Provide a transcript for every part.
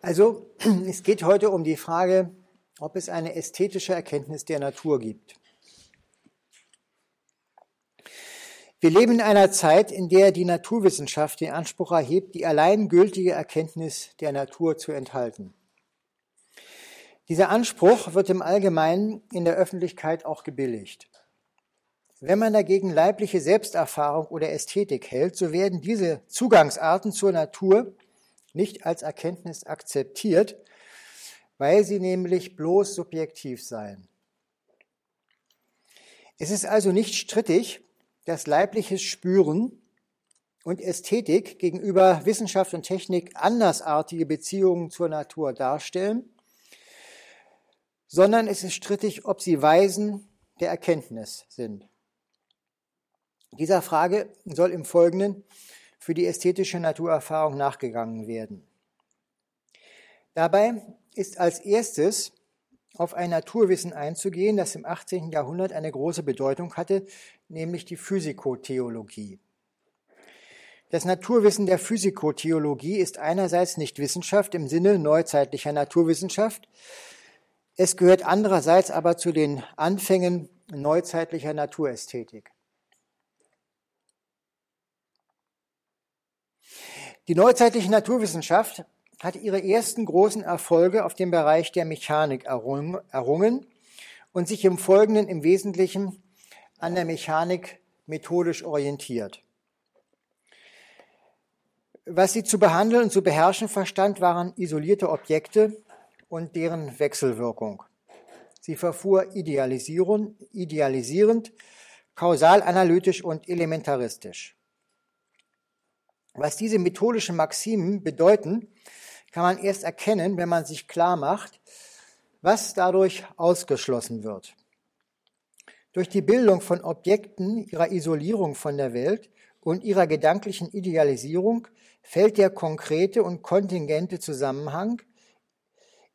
Also es geht heute um die Frage, ob es eine ästhetische Erkenntnis der Natur gibt. Wir leben in einer Zeit, in der die Naturwissenschaft den Anspruch erhebt, die allein gültige Erkenntnis der Natur zu enthalten. Dieser Anspruch wird im Allgemeinen in der Öffentlichkeit auch gebilligt. Wenn man dagegen leibliche Selbsterfahrung oder Ästhetik hält, so werden diese Zugangsarten zur Natur nicht als Erkenntnis akzeptiert, weil sie nämlich bloß subjektiv seien. Es ist also nicht strittig, dass leibliches Spüren und Ästhetik gegenüber Wissenschaft und Technik andersartige Beziehungen zur Natur darstellen, sondern es ist strittig, ob sie Weisen der Erkenntnis sind. Dieser Frage soll im Folgenden für die ästhetische Naturerfahrung nachgegangen werden. Dabei ist als erstes auf ein Naturwissen einzugehen, das im 18. Jahrhundert eine große Bedeutung hatte, nämlich die Physikotheologie. Das Naturwissen der Physikotheologie ist einerseits nicht Wissenschaft im Sinne neuzeitlicher Naturwissenschaft, es gehört andererseits aber zu den Anfängen neuzeitlicher Naturästhetik. Die neuzeitliche Naturwissenschaft hat ihre ersten großen Erfolge auf dem Bereich der Mechanik errungen und sich im Folgenden im Wesentlichen an der Mechanik methodisch orientiert. Was sie zu behandeln und zu beherrschen verstand, waren isolierte Objekte und deren Wechselwirkung. Sie verfuhr idealisierend, kausalanalytisch und elementaristisch. Was diese methodischen Maximen bedeuten, kann man erst erkennen, wenn man sich klar macht, was dadurch ausgeschlossen wird. Durch die Bildung von Objekten, ihrer Isolierung von der Welt und ihrer gedanklichen Idealisierung fällt der konkrete und kontingente Zusammenhang,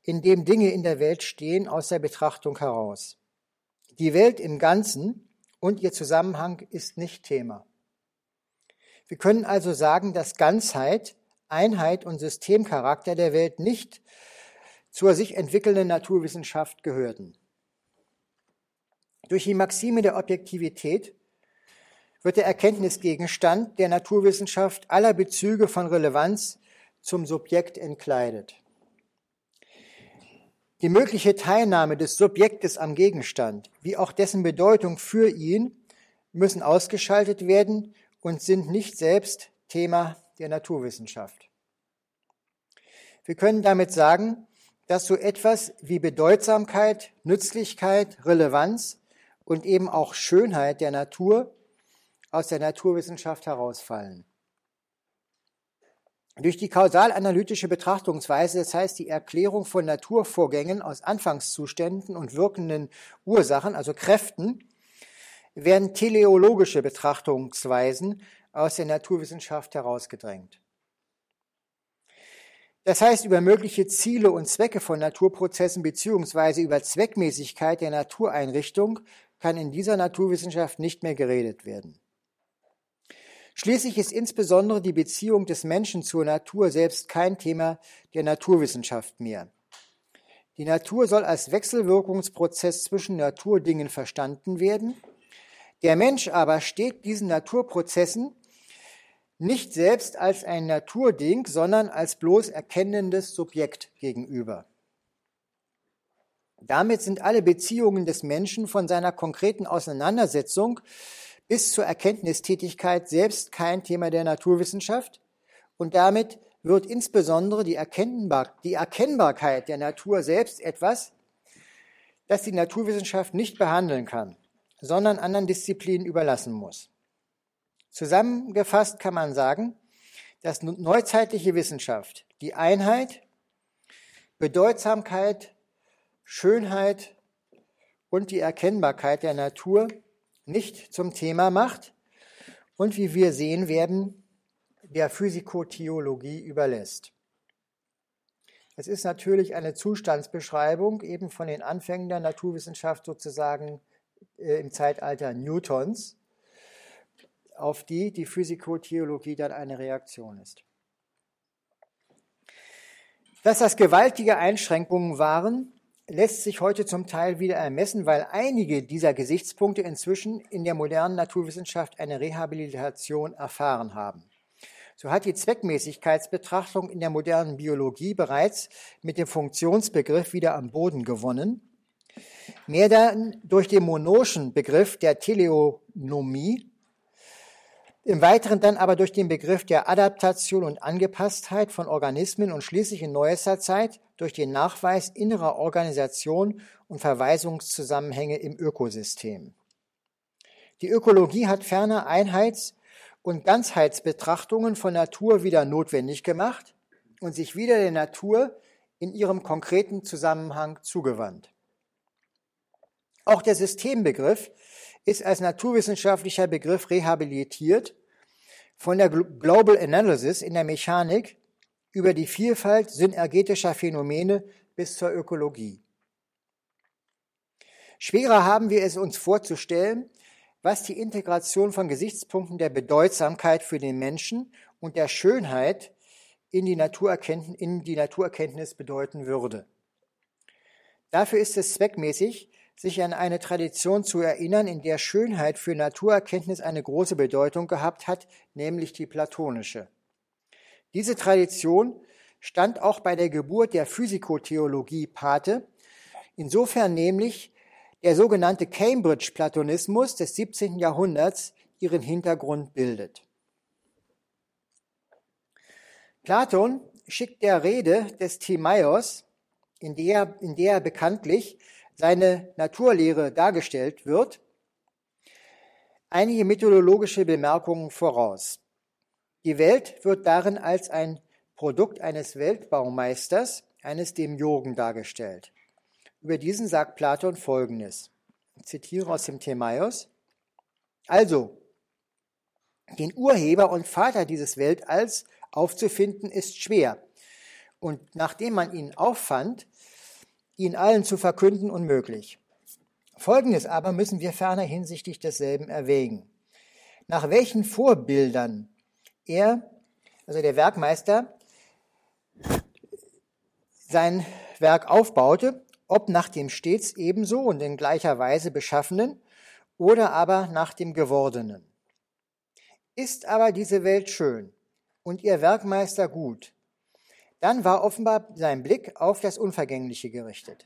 in dem Dinge in der Welt stehen, aus der Betrachtung heraus. Die Welt im Ganzen und ihr Zusammenhang ist nicht Thema. Wir können also sagen, dass Ganzheit, Einheit und Systemcharakter der Welt nicht zur sich entwickelnden Naturwissenschaft gehörten. Durch die Maxime der Objektivität wird der Erkenntnisgegenstand der Naturwissenschaft aller Bezüge von Relevanz zum Subjekt entkleidet. Die mögliche Teilnahme des Subjektes am Gegenstand, wie auch dessen Bedeutung für ihn, müssen ausgeschaltet werden und sind nicht selbst Thema der Naturwissenschaft. Wir können damit sagen, dass so etwas wie Bedeutsamkeit, Nützlichkeit, Relevanz und eben auch Schönheit der Natur aus der Naturwissenschaft herausfallen. Durch die kausalanalytische Betrachtungsweise, das heißt die Erklärung von Naturvorgängen aus Anfangszuständen und wirkenden Ursachen, also Kräften, werden teleologische Betrachtungsweisen aus der Naturwissenschaft herausgedrängt. Das heißt, über mögliche Ziele und Zwecke von Naturprozessen beziehungsweise über Zweckmäßigkeit der Natureinrichtung kann in dieser Naturwissenschaft nicht mehr geredet werden. Schließlich ist insbesondere die Beziehung des Menschen zur Natur selbst kein Thema der Naturwissenschaft mehr. Die Natur soll als Wechselwirkungsprozess zwischen Naturdingen verstanden werden. Der Mensch aber steht diesen Naturprozessen nicht selbst als ein Naturding, sondern als bloß erkennendes Subjekt gegenüber. Damit sind alle Beziehungen des Menschen von seiner konkreten Auseinandersetzung bis zur Erkenntnistätigkeit selbst kein Thema der Naturwissenschaft und damit wird insbesondere die, Erkennbar die Erkennbarkeit der Natur selbst etwas, das die Naturwissenschaft nicht behandeln kann, sondern anderen Disziplinen überlassen muss. Zusammengefasst kann man sagen, dass neuzeitliche Wissenschaft die Einheit, Bedeutsamkeit, Schönheit und die Erkennbarkeit der Natur nicht zum Thema macht und wie wir sehen werden, der Physikotheologie überlässt. Es ist natürlich eine Zustandsbeschreibung eben von den Anfängen der Naturwissenschaft sozusagen äh, im Zeitalter Newtons, auf die die Physikotheologie dann eine Reaktion ist. Dass das gewaltige Einschränkungen waren, lässt sich heute zum Teil wieder ermessen, weil einige dieser Gesichtspunkte inzwischen in der modernen Naturwissenschaft eine Rehabilitation erfahren haben. So hat die Zweckmäßigkeitsbetrachtung in der modernen Biologie bereits mit dem Funktionsbegriff wieder am Boden gewonnen. Mehr dann durch den monoschen Begriff der Teleonomie, im Weiteren dann aber durch den Begriff der Adaptation und Angepasstheit von Organismen und schließlich in neuester Zeit durch den Nachweis innerer Organisation und Verweisungszusammenhänge im Ökosystem. Die Ökologie hat ferner Einheits- und Ganzheitsbetrachtungen von Natur wieder notwendig gemacht und sich wieder der Natur in ihrem konkreten Zusammenhang zugewandt. Auch der Systembegriff ist als naturwissenschaftlicher Begriff rehabilitiert von der Global Analysis in der Mechanik über die Vielfalt synergetischer Phänomene bis zur Ökologie. Schwerer haben wir es uns vorzustellen, was die Integration von Gesichtspunkten der Bedeutsamkeit für den Menschen und der Schönheit in die Naturerkenntnis, in die Naturerkenntnis bedeuten würde. Dafür ist es zweckmäßig, sich an eine Tradition zu erinnern, in der Schönheit für Naturerkenntnis eine große Bedeutung gehabt hat, nämlich die platonische. Diese Tradition stand auch bei der Geburt der Physikotheologie Pate, insofern nämlich der sogenannte Cambridge-Platonismus des 17. Jahrhunderts ihren Hintergrund bildet. Platon schickt der Rede des Timaios, in der, in der bekanntlich seine Naturlehre dargestellt wird, einige methodologische Bemerkungen voraus. Die Welt wird darin als ein Produkt eines Weltbaumeisters, eines Demiurgen dargestellt. Über diesen sagt Platon Folgendes. Ich zitiere aus dem Themaios. Also, den Urheber und Vater dieses Weltalls aufzufinden ist schwer. Und nachdem man ihn auffand, ihn allen zu verkünden unmöglich. Folgendes aber müssen wir ferner hinsichtlich desselben erwägen. Nach welchen Vorbildern er, also der Werkmeister, sein Werk aufbaute, ob nach dem stets ebenso und in gleicher Weise beschaffenen oder aber nach dem gewordenen. Ist aber diese Welt schön und ihr Werkmeister gut, dann war offenbar sein Blick auf das Unvergängliche gerichtet.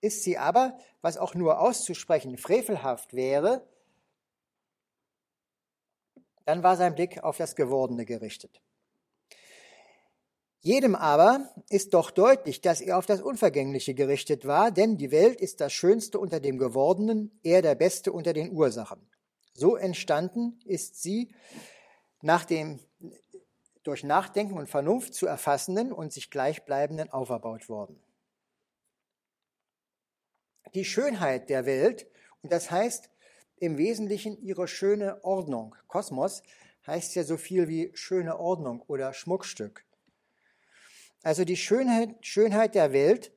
Ist sie aber, was auch nur auszusprechen frevelhaft wäre, dann war sein Blick auf das Gewordene gerichtet. Jedem aber ist doch deutlich, dass er auf das Unvergängliche gerichtet war, denn die Welt ist das Schönste unter dem Gewordenen, er der Beste unter den Ursachen. So entstanden ist sie nach dem durch Nachdenken und Vernunft zu erfassenden und sich gleichbleibenden auferbaut worden. Die Schönheit der Welt, und das heißt im Wesentlichen ihre schöne Ordnung. Kosmos heißt ja so viel wie schöne Ordnung oder Schmuckstück. Also die Schönheit, Schönheit der Welt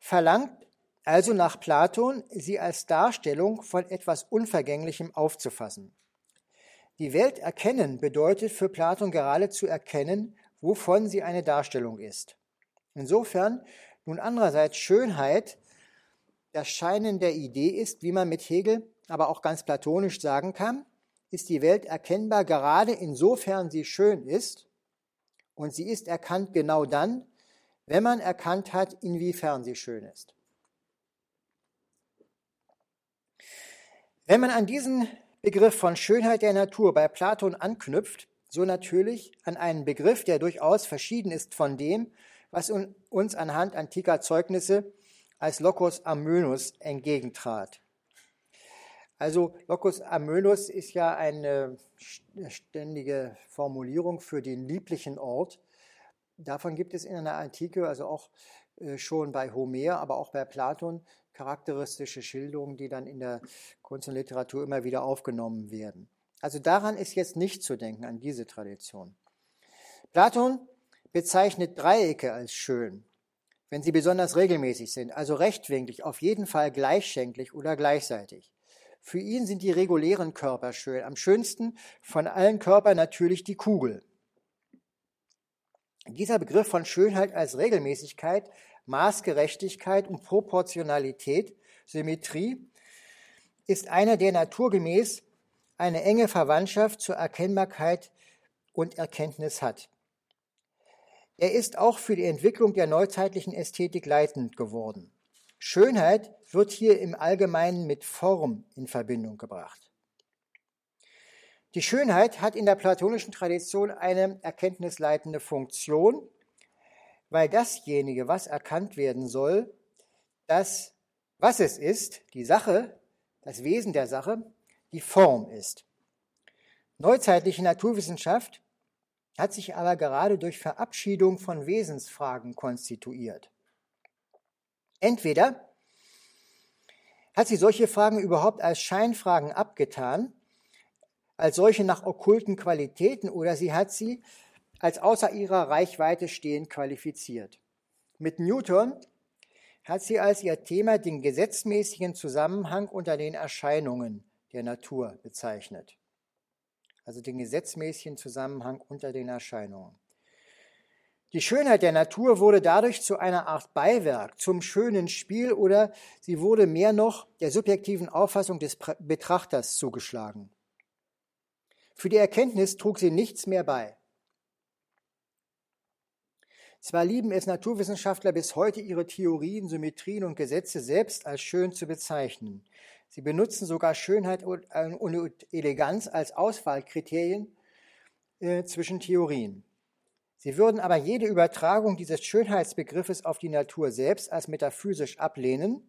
verlangt also nach Platon, sie als Darstellung von etwas Unvergänglichem aufzufassen. Die Welt erkennen bedeutet für Platon geradezu erkennen, wovon sie eine Darstellung ist. Insofern nun andererseits Schönheit das Scheinen der Idee ist, wie man mit Hegel aber auch ganz platonisch sagen kann, ist die Welt erkennbar gerade insofern sie schön ist und sie ist erkannt genau dann, wenn man erkannt hat, inwiefern sie schön ist. Wenn man an diesen Begriff von Schönheit der Natur bei Platon anknüpft, so natürlich an einen Begriff, der durchaus verschieden ist von dem, was uns anhand antiker Zeugnisse als Locus Amönus entgegentrat. Also Locus Amönus ist ja eine ständige Formulierung für den lieblichen Ort. Davon gibt es in der Antike, also auch äh, schon bei Homer, aber auch bei Platon, charakteristische Schilderungen, die dann in der Kunst und Literatur immer wieder aufgenommen werden. Also daran ist jetzt nicht zu denken, an diese Tradition. Platon bezeichnet Dreiecke als schön, wenn sie besonders regelmäßig sind, also rechtwinklig, auf jeden Fall gleichschenklich oder gleichseitig. Für ihn sind die regulären Körper schön. Am schönsten von allen Körpern natürlich die Kugel. Dieser Begriff von Schönheit als Regelmäßigkeit, Maßgerechtigkeit und Proportionalität, Symmetrie, ist einer, der naturgemäß eine enge Verwandtschaft zur Erkennbarkeit und Erkenntnis hat. Er ist auch für die Entwicklung der neuzeitlichen Ästhetik leitend geworden. Schönheit wird hier im Allgemeinen mit Form in Verbindung gebracht. Die Schönheit hat in der platonischen Tradition eine erkenntnisleitende Funktion, weil dasjenige, was erkannt werden soll, das, was es ist, die Sache, das Wesen der Sache, die Form ist. Neuzeitliche Naturwissenschaft hat sich aber gerade durch Verabschiedung von Wesensfragen konstituiert. Entweder hat sie solche Fragen überhaupt als Scheinfragen abgetan, als solche nach okkulten Qualitäten, oder sie hat sie als außer ihrer Reichweite stehend qualifiziert. Mit Newton hat sie als ihr Thema den gesetzmäßigen Zusammenhang unter den Erscheinungen der Natur bezeichnet. Also den gesetzmäßigen Zusammenhang unter den Erscheinungen. Die Schönheit der Natur wurde dadurch zu einer Art Beiwerk, zum schönen Spiel oder sie wurde mehr noch der subjektiven Auffassung des Betrachters zugeschlagen. Für die Erkenntnis trug sie nichts mehr bei. Zwar lieben es Naturwissenschaftler bis heute, ihre Theorien, Symmetrien und Gesetze selbst als schön zu bezeichnen. Sie benutzen sogar Schönheit und Eleganz als Auswahlkriterien äh, zwischen Theorien. Sie würden aber jede Übertragung dieses Schönheitsbegriffes auf die Natur selbst als metaphysisch ablehnen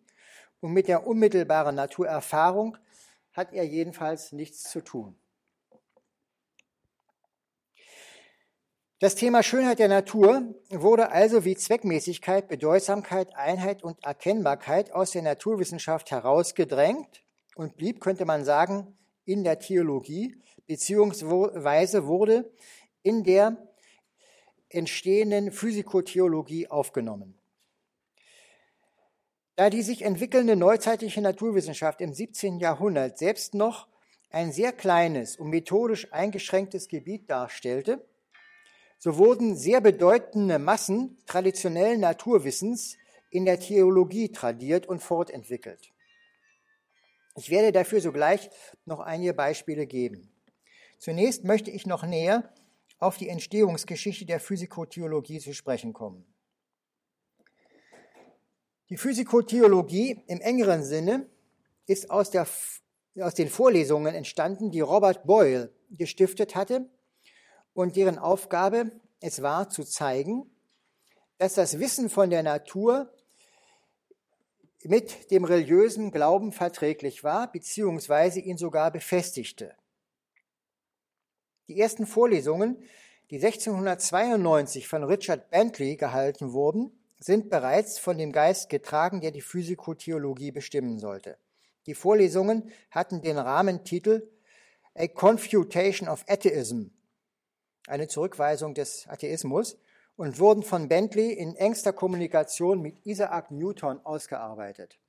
und mit der unmittelbaren Naturerfahrung hat er jedenfalls nichts zu tun. Das Thema Schönheit der Natur wurde also wie Zweckmäßigkeit, Bedeutsamkeit, Einheit und Erkennbarkeit aus der Naturwissenschaft herausgedrängt und blieb, könnte man sagen, in der Theologie, beziehungsweise wurde in der entstehenden Physikotheologie aufgenommen. Da die sich entwickelnde neuzeitliche Naturwissenschaft im 17. Jahrhundert selbst noch ein sehr kleines und methodisch eingeschränktes Gebiet darstellte, so wurden sehr bedeutende Massen traditionellen Naturwissens in der Theologie tradiert und fortentwickelt. Ich werde dafür sogleich noch einige Beispiele geben. Zunächst möchte ich noch näher auf die Entstehungsgeschichte der Physikotheologie zu sprechen kommen. Die Physikotheologie im engeren Sinne ist aus, der, aus den Vorlesungen entstanden, die Robert Boyle gestiftet hatte und deren Aufgabe es war zu zeigen, dass das Wissen von der Natur mit dem religiösen Glauben verträglich war, beziehungsweise ihn sogar befestigte. Die ersten Vorlesungen, die 1692 von Richard Bentley gehalten wurden, sind bereits von dem Geist getragen, der die Physikotheologie bestimmen sollte. Die Vorlesungen hatten den Rahmentitel A Confutation of Atheism, eine Zurückweisung des Atheismus, und wurden von Bentley in engster Kommunikation mit Isaac Newton ausgearbeitet.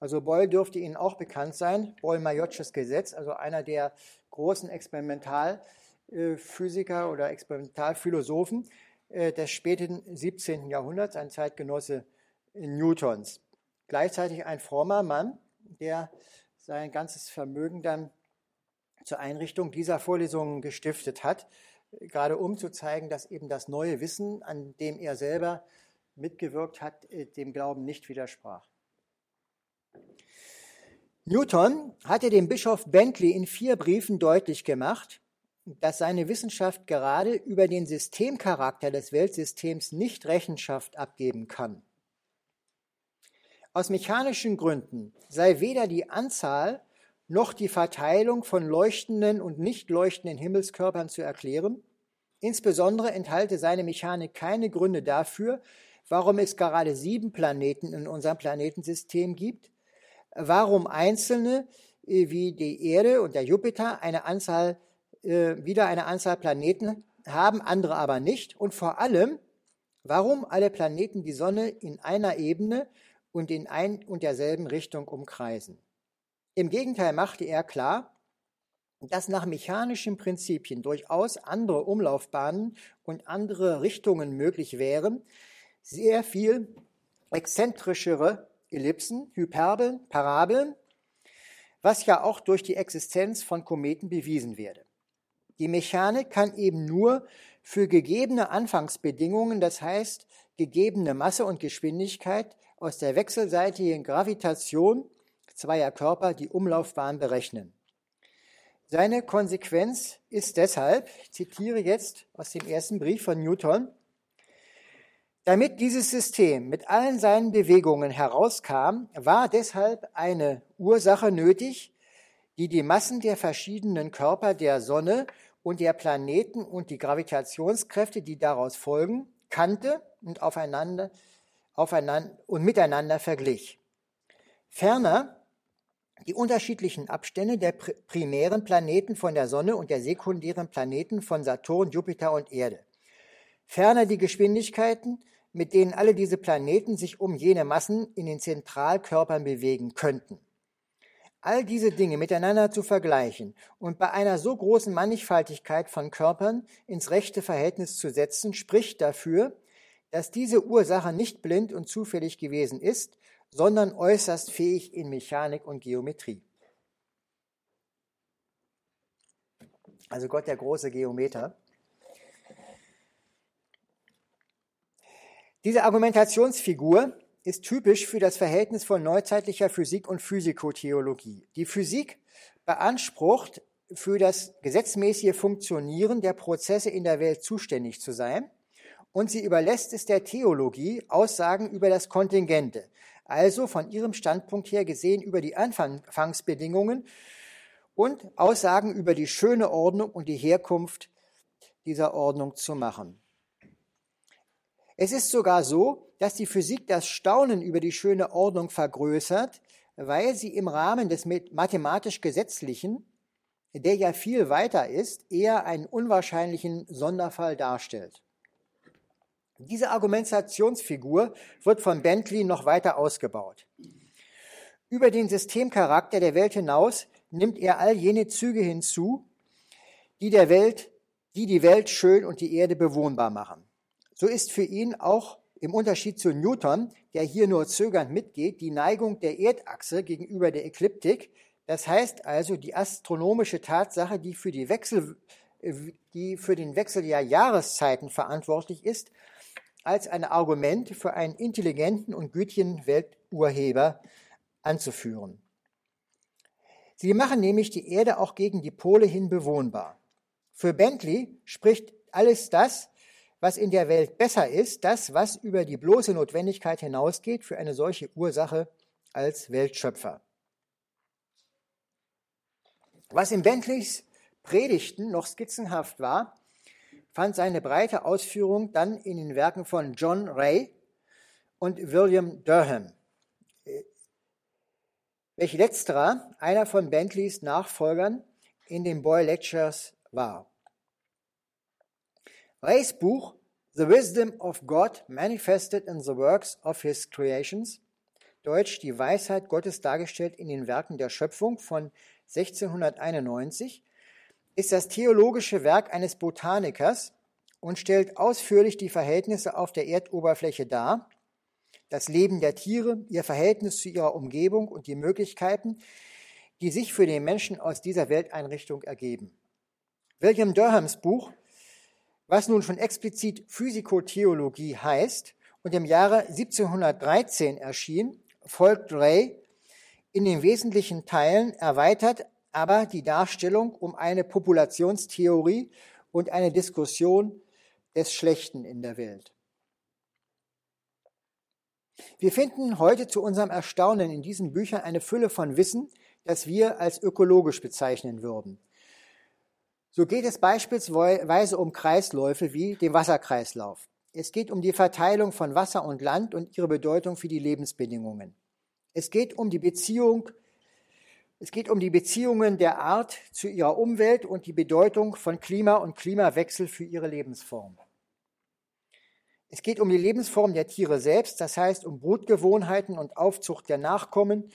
Also Boyle dürfte Ihnen auch bekannt sein, Boyle-Majotsches Gesetz, also einer der großen Experimentalphysiker oder Experimentalphilosophen äh, des späten 17. Jahrhunderts, ein Zeitgenosse Newtons. Gleichzeitig ein frommer Mann, der sein ganzes Vermögen dann zur Einrichtung dieser Vorlesungen gestiftet hat, gerade um zu zeigen, dass eben das neue Wissen, an dem er selber mitgewirkt hat, äh, dem Glauben nicht widersprach. Newton hatte dem Bischof Bentley in vier Briefen deutlich gemacht, dass seine Wissenschaft gerade über den Systemcharakter des Weltsystems nicht Rechenschaft abgeben kann. Aus mechanischen Gründen sei weder die Anzahl noch die Verteilung von leuchtenden und nicht leuchtenden Himmelskörpern zu erklären. Insbesondere enthalte seine Mechanik keine Gründe dafür, warum es gerade sieben Planeten in unserem Planetensystem gibt, warum einzelne äh, wie die Erde und der Jupiter eine Anzahl, äh, wieder eine Anzahl Planeten haben, andere aber nicht und vor allem, warum alle Planeten die Sonne in einer Ebene und in ein und derselben Richtung umkreisen. Im Gegenteil machte er klar, dass nach mechanischen Prinzipien durchaus andere Umlaufbahnen und andere Richtungen möglich wären, sehr viel exzentrischere Ellipsen, Hyperbeln, Parabeln, was ja auch durch die Existenz von Kometen bewiesen werde. Die Mechanik kann eben nur für gegebene Anfangsbedingungen, das heißt gegebene Masse und Geschwindigkeit, aus der wechselseitigen Gravitation zweier Körper die Umlaufbahn berechnen. Seine Konsequenz ist deshalb, ich zitiere jetzt aus dem ersten Brief von Newton, damit dieses System mit allen seinen Bewegungen herauskam, war deshalb eine Ursache nötig, die die Massen der verschiedenen Körper der Sonne und der Planeten und die Gravitationskräfte, die daraus folgen, kannte und aufeinander, aufeinander und miteinander verglich. Ferner die unterschiedlichen Abstände der primären Planeten von der Sonne und der sekundären Planeten von Saturn, Jupiter und Erde. Ferner die Geschwindigkeiten, mit denen alle diese Planeten sich um jene Massen in den Zentralkörpern bewegen könnten. All diese Dinge miteinander zu vergleichen und bei einer so großen Mannigfaltigkeit von Körpern ins rechte Verhältnis zu setzen, spricht dafür, dass diese Ursache nicht blind und zufällig gewesen ist, sondern äußerst fähig in Mechanik und Geometrie. Also Gott der große Geometer. Diese Argumentationsfigur ist typisch für das Verhältnis von neuzeitlicher Physik und Physikotheologie. Die Physik beansprucht, für das gesetzmäßige Funktionieren der Prozesse in der Welt zuständig zu sein und sie überlässt es der Theologie, Aussagen über das Kontingente, also von ihrem Standpunkt her gesehen über die Anfangsbedingungen und Aussagen über die schöne Ordnung und die Herkunft dieser Ordnung zu machen. Es ist sogar so, dass die Physik das Staunen über die schöne Ordnung vergrößert, weil sie im Rahmen des mathematisch Gesetzlichen, der ja viel weiter ist, eher einen unwahrscheinlichen Sonderfall darstellt. Diese Argumentationsfigur wird von Bentley noch weiter ausgebaut. Über den Systemcharakter der Welt hinaus nimmt er all jene Züge hinzu, die der Welt, die die Welt schön und die Erde bewohnbar machen. So ist für ihn auch im Unterschied zu Newton, der hier nur zögernd mitgeht, die Neigung der Erdachse gegenüber der Ekliptik, das heißt also die astronomische Tatsache, die für, die Wechsel, die für den Wechsel der Jahreszeiten verantwortlich ist, als ein Argument für einen intelligenten und gütigen Welturheber anzuführen. Sie machen nämlich die Erde auch gegen die Pole hin bewohnbar. Für Bentley spricht alles das, was in der Welt besser ist, das, was über die bloße Notwendigkeit hinausgeht für eine solche Ursache als Weltschöpfer. Was in Bentleys Predigten noch skizzenhaft war, fand seine breite Ausführung dann in den Werken von John Ray und William Durham, welch letzterer einer von Bentleys Nachfolgern in den Boy Lectures war. Rays Buch The Wisdom of God Manifested in the Works of His Creations, Deutsch Die Weisheit Gottes dargestellt in den Werken der Schöpfung von 1691, ist das theologische Werk eines Botanikers und stellt ausführlich die Verhältnisse auf der Erdoberfläche dar, das Leben der Tiere, ihr Verhältnis zu ihrer Umgebung und die Möglichkeiten, die sich für den Menschen aus dieser Welteinrichtung ergeben. William Durhams Buch, was nun schon explizit Physikotheologie heißt und im Jahre 1713 erschien, folgt Ray in den wesentlichen Teilen erweitert aber die Darstellung um eine Populationstheorie und eine Diskussion des Schlechten in der Welt. Wir finden heute zu unserem Erstaunen in diesen Büchern eine Fülle von Wissen, das wir als ökologisch bezeichnen würden. So geht es beispielsweise um Kreisläufe wie den Wasserkreislauf. Es geht um die Verteilung von Wasser und Land und ihre Bedeutung für die Lebensbedingungen. Es geht um die Beziehung es geht um die Beziehungen der Art zu ihrer Umwelt und die Bedeutung von Klima und Klimawechsel für ihre Lebensform. Es geht um die Lebensform der Tiere selbst, das heißt um Brutgewohnheiten und Aufzucht der Nachkommen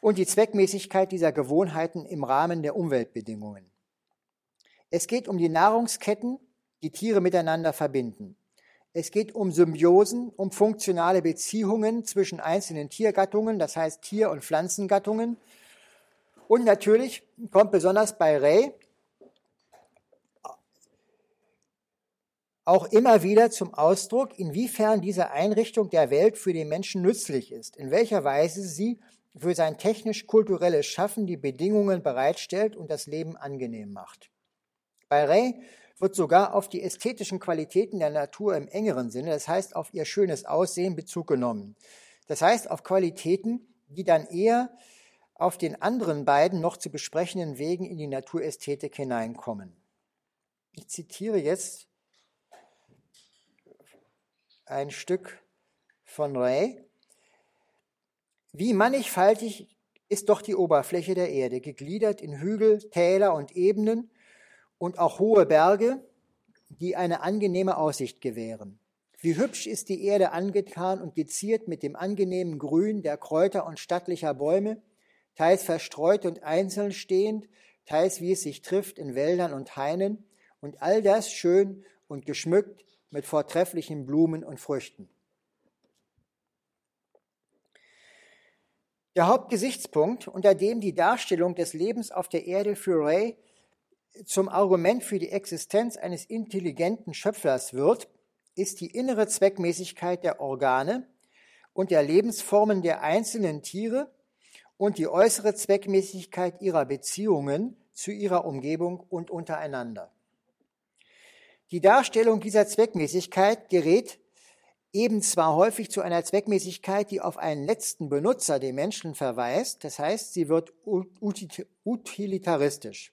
und die Zweckmäßigkeit dieser Gewohnheiten im Rahmen der Umweltbedingungen. Es geht um die Nahrungsketten, die Tiere miteinander verbinden. Es geht um Symbiosen, um funktionale Beziehungen zwischen einzelnen Tiergattungen, das heißt Tier- und Pflanzengattungen. Und natürlich kommt besonders bei Ray auch immer wieder zum Ausdruck, inwiefern diese Einrichtung der Welt für den Menschen nützlich ist, in welcher Weise sie für sein technisch-kulturelles Schaffen die Bedingungen bereitstellt und das Leben angenehm macht. Bei Ray wird sogar auf die ästhetischen Qualitäten der Natur im engeren Sinne, das heißt auf ihr schönes Aussehen, Bezug genommen. Das heißt auf Qualitäten, die dann eher auf den anderen beiden noch zu besprechenden Wegen in die Naturästhetik hineinkommen. Ich zitiere jetzt ein Stück von Ray. Wie mannigfaltig ist doch die Oberfläche der Erde, gegliedert in Hügel, Täler und Ebenen und auch hohe Berge, die eine angenehme Aussicht gewähren. Wie hübsch ist die Erde angetan und geziert mit dem angenehmen Grün der Kräuter und stattlicher Bäume, teils verstreut und einzeln stehend, teils wie es sich trifft in Wäldern und Hainen, und all das schön und geschmückt mit vortrefflichen Blumen und Früchten. Der Hauptgesichtspunkt, unter dem die Darstellung des Lebens auf der Erde für Ray zum Argument für die Existenz eines intelligenten Schöpfers wird, ist die innere Zweckmäßigkeit der Organe und der Lebensformen der einzelnen Tiere und die äußere Zweckmäßigkeit ihrer Beziehungen zu ihrer Umgebung und untereinander. Die Darstellung dieser Zweckmäßigkeit gerät eben zwar häufig zu einer Zweckmäßigkeit, die auf einen letzten Benutzer, den Menschen, verweist, das heißt, sie wird utilitaristisch.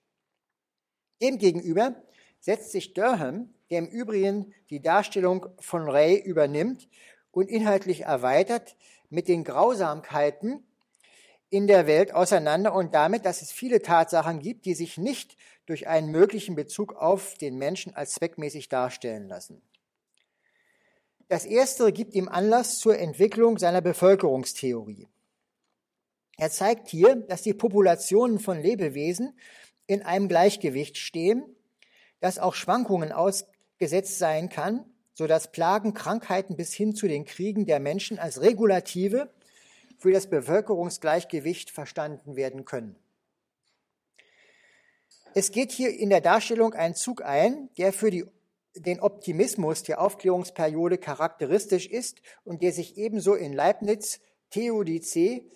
Demgegenüber setzt sich Durham, der im Übrigen die Darstellung von Ray übernimmt und inhaltlich erweitert, mit den Grausamkeiten in der Welt auseinander und damit, dass es viele Tatsachen gibt, die sich nicht durch einen möglichen Bezug auf den Menschen als zweckmäßig darstellen lassen. Das Erstere gibt ihm Anlass zur Entwicklung seiner Bevölkerungstheorie. Er zeigt hier, dass die Populationen von Lebewesen in einem Gleichgewicht stehen, das auch Schwankungen ausgesetzt sein kann, so dass Plagen, Krankheiten bis hin zu den Kriegen der Menschen als Regulative für das Bevölkerungsgleichgewicht verstanden werden können. Es geht hier in der Darstellung ein Zug ein, der für die, den Optimismus der Aufklärungsperiode charakteristisch ist und der sich ebenso in Leibniz Theodizee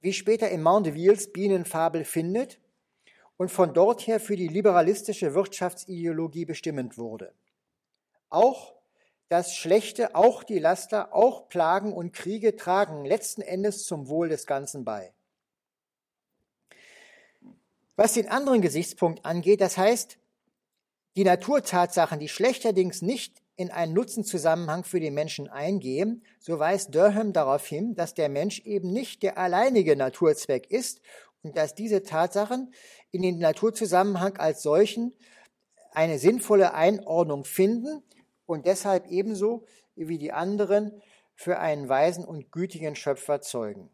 wie später in Mandevilles Bienenfabel findet und von dort her für die liberalistische Wirtschaftsideologie bestimmend wurde. Auch das Schlechte, auch die Laster, auch Plagen und Kriege tragen letzten Endes zum Wohl des Ganzen bei. Was den anderen Gesichtspunkt angeht, das heißt, die Naturtatsachen, die schlechterdings nicht in einen Nutzenzusammenhang für den Menschen eingehen, so weist Durham darauf hin, dass der Mensch eben nicht der alleinige Naturzweck ist und dass diese Tatsachen in den Naturzusammenhang als solchen eine sinnvolle Einordnung finden und deshalb ebenso wie die anderen für einen weisen und gütigen Schöpfer zeugen.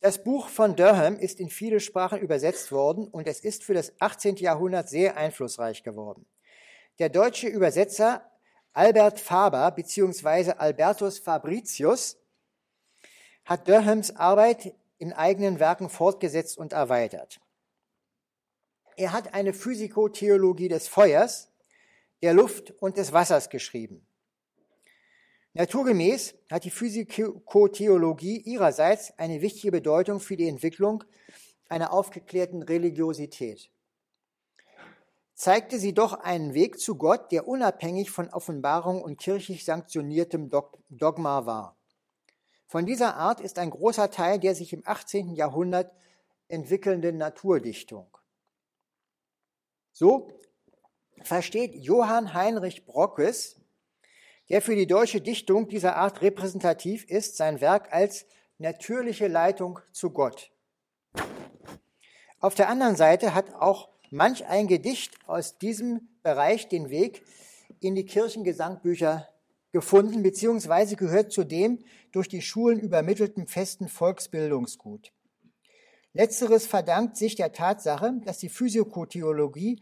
Das Buch von Durham ist in viele Sprachen übersetzt worden und es ist für das 18. Jahrhundert sehr einflussreich geworden. Der deutsche Übersetzer Albert Faber bzw. Albertus Fabricius hat Durhams Arbeit in eigenen Werken fortgesetzt und erweitert. Er hat eine Physikotheologie des Feuers, der Luft und des Wassers geschrieben. Naturgemäß hat die Physikotheologie ihrerseits eine wichtige Bedeutung für die Entwicklung einer aufgeklärten Religiosität. Zeigte sie doch einen Weg zu Gott, der unabhängig von Offenbarung und kirchlich sanktioniertem Dogma war. Von dieser Art ist ein großer Teil der sich im 18. Jahrhundert entwickelnden Naturdichtung. So versteht Johann Heinrich Brockes, der für die deutsche Dichtung dieser Art repräsentativ ist, sein Werk als natürliche Leitung zu Gott. Auf der anderen Seite hat auch manch ein Gedicht aus diesem Bereich den Weg in die Kirchengesangbücher gefunden, beziehungsweise gehört zu dem durch die Schulen übermittelten festen Volksbildungsgut. Letzteres verdankt sich der Tatsache, dass die Physikotheologie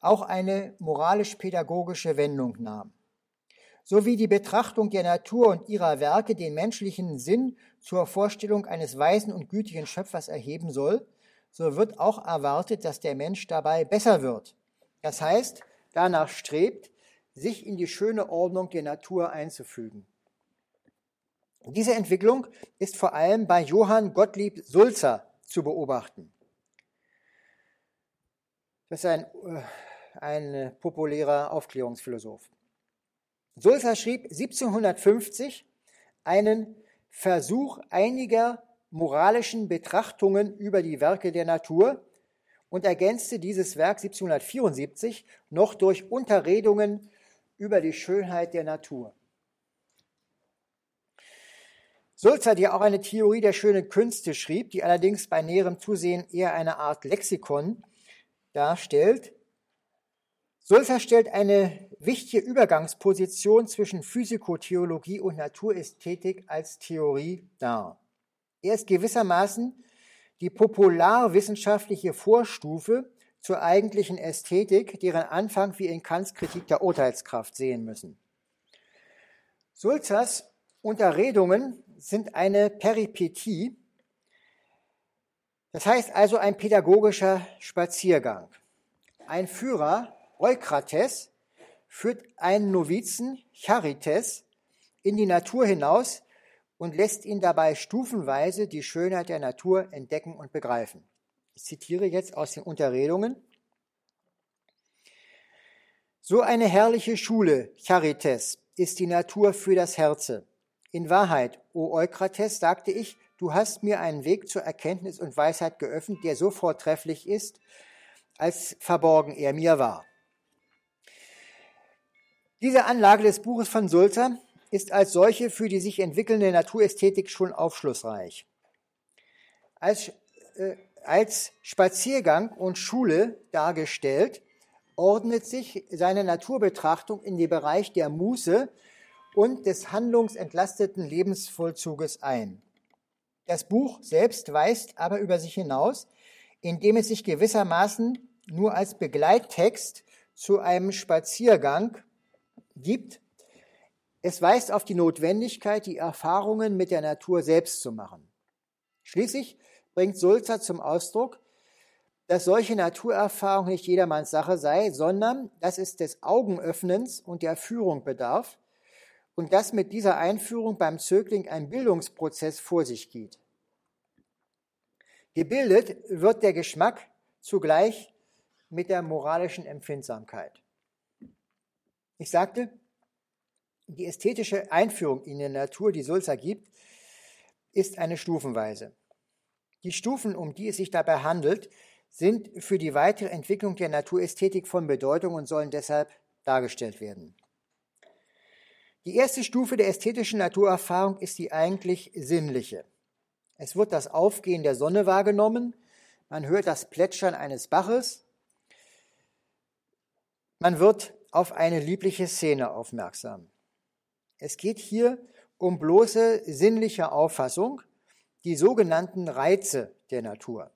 auch eine moralisch-pädagogische Wendung nahm. So wie die Betrachtung der Natur und ihrer Werke den menschlichen Sinn zur Vorstellung eines weisen und gütigen Schöpfers erheben soll, so wird auch erwartet, dass der Mensch dabei besser wird. Das heißt, danach strebt, sich in die schöne Ordnung der Natur einzufügen. Diese Entwicklung ist vor allem bei Johann Gottlieb Sulzer zu beobachten. Das ist ein, äh, ein populärer Aufklärungsphilosoph. Sulzer schrieb 1750 einen Versuch einiger moralischen Betrachtungen über die Werke der Natur und ergänzte dieses Werk 1774 noch durch Unterredungen über die Schönheit der Natur. Sulzer, der auch eine Theorie der schönen Künste schrieb, die allerdings bei näherem Zusehen eher eine Art Lexikon darstellt, Sulzer stellt eine wichtige Übergangsposition zwischen Physikotheologie und Naturästhetik als Theorie dar. Er ist gewissermaßen die popularwissenschaftliche Vorstufe zur eigentlichen Ästhetik, deren Anfang wir in Kants Kritik der Urteilskraft sehen müssen. Sulzers Unterredungen sind eine Peripetie, das heißt also ein pädagogischer Spaziergang. Ein Führer, Eukrates, führt einen Novizen, Charites, in die Natur hinaus und lässt ihn dabei stufenweise die Schönheit der Natur entdecken und begreifen. Ich zitiere jetzt aus den Unterredungen. So eine herrliche Schule, Charites, ist die Natur für das Herze. In Wahrheit, o Eukrates, sagte ich, du hast mir einen Weg zur Erkenntnis und Weisheit geöffnet, der so vortrefflich ist, als verborgen er mir war. Diese Anlage des Buches von Sulzer ist als solche für die sich entwickelnde Naturästhetik schon aufschlussreich. Als äh, als Spaziergang und Schule dargestellt, ordnet sich seine Naturbetrachtung in den Bereich der Muße und des handlungsentlasteten Lebensvollzuges ein. Das Buch selbst weist aber über sich hinaus, indem es sich gewissermaßen nur als Begleittext zu einem Spaziergang gibt. Es weist auf die Notwendigkeit, die Erfahrungen mit der Natur selbst zu machen. Schließlich bringt Sulzer zum Ausdruck, dass solche Naturerfahrung nicht jedermanns Sache sei, sondern dass es des Augenöffnens und der Führung bedarf und dass mit dieser Einführung beim Zögling ein Bildungsprozess vor sich geht. Gebildet wird der Geschmack zugleich mit der moralischen Empfindsamkeit. Ich sagte, die ästhetische Einführung in die Natur, die Sulzer gibt, ist eine Stufenweise. Die Stufen, um die es sich dabei handelt, sind für die weitere Entwicklung der Naturästhetik von Bedeutung und sollen deshalb dargestellt werden. Die erste Stufe der ästhetischen Naturerfahrung ist die eigentlich sinnliche. Es wird das Aufgehen der Sonne wahrgenommen, man hört das Plätschern eines Baches, man wird auf eine liebliche Szene aufmerksam. Es geht hier um bloße sinnliche Auffassung, die sogenannten Reize der Natur.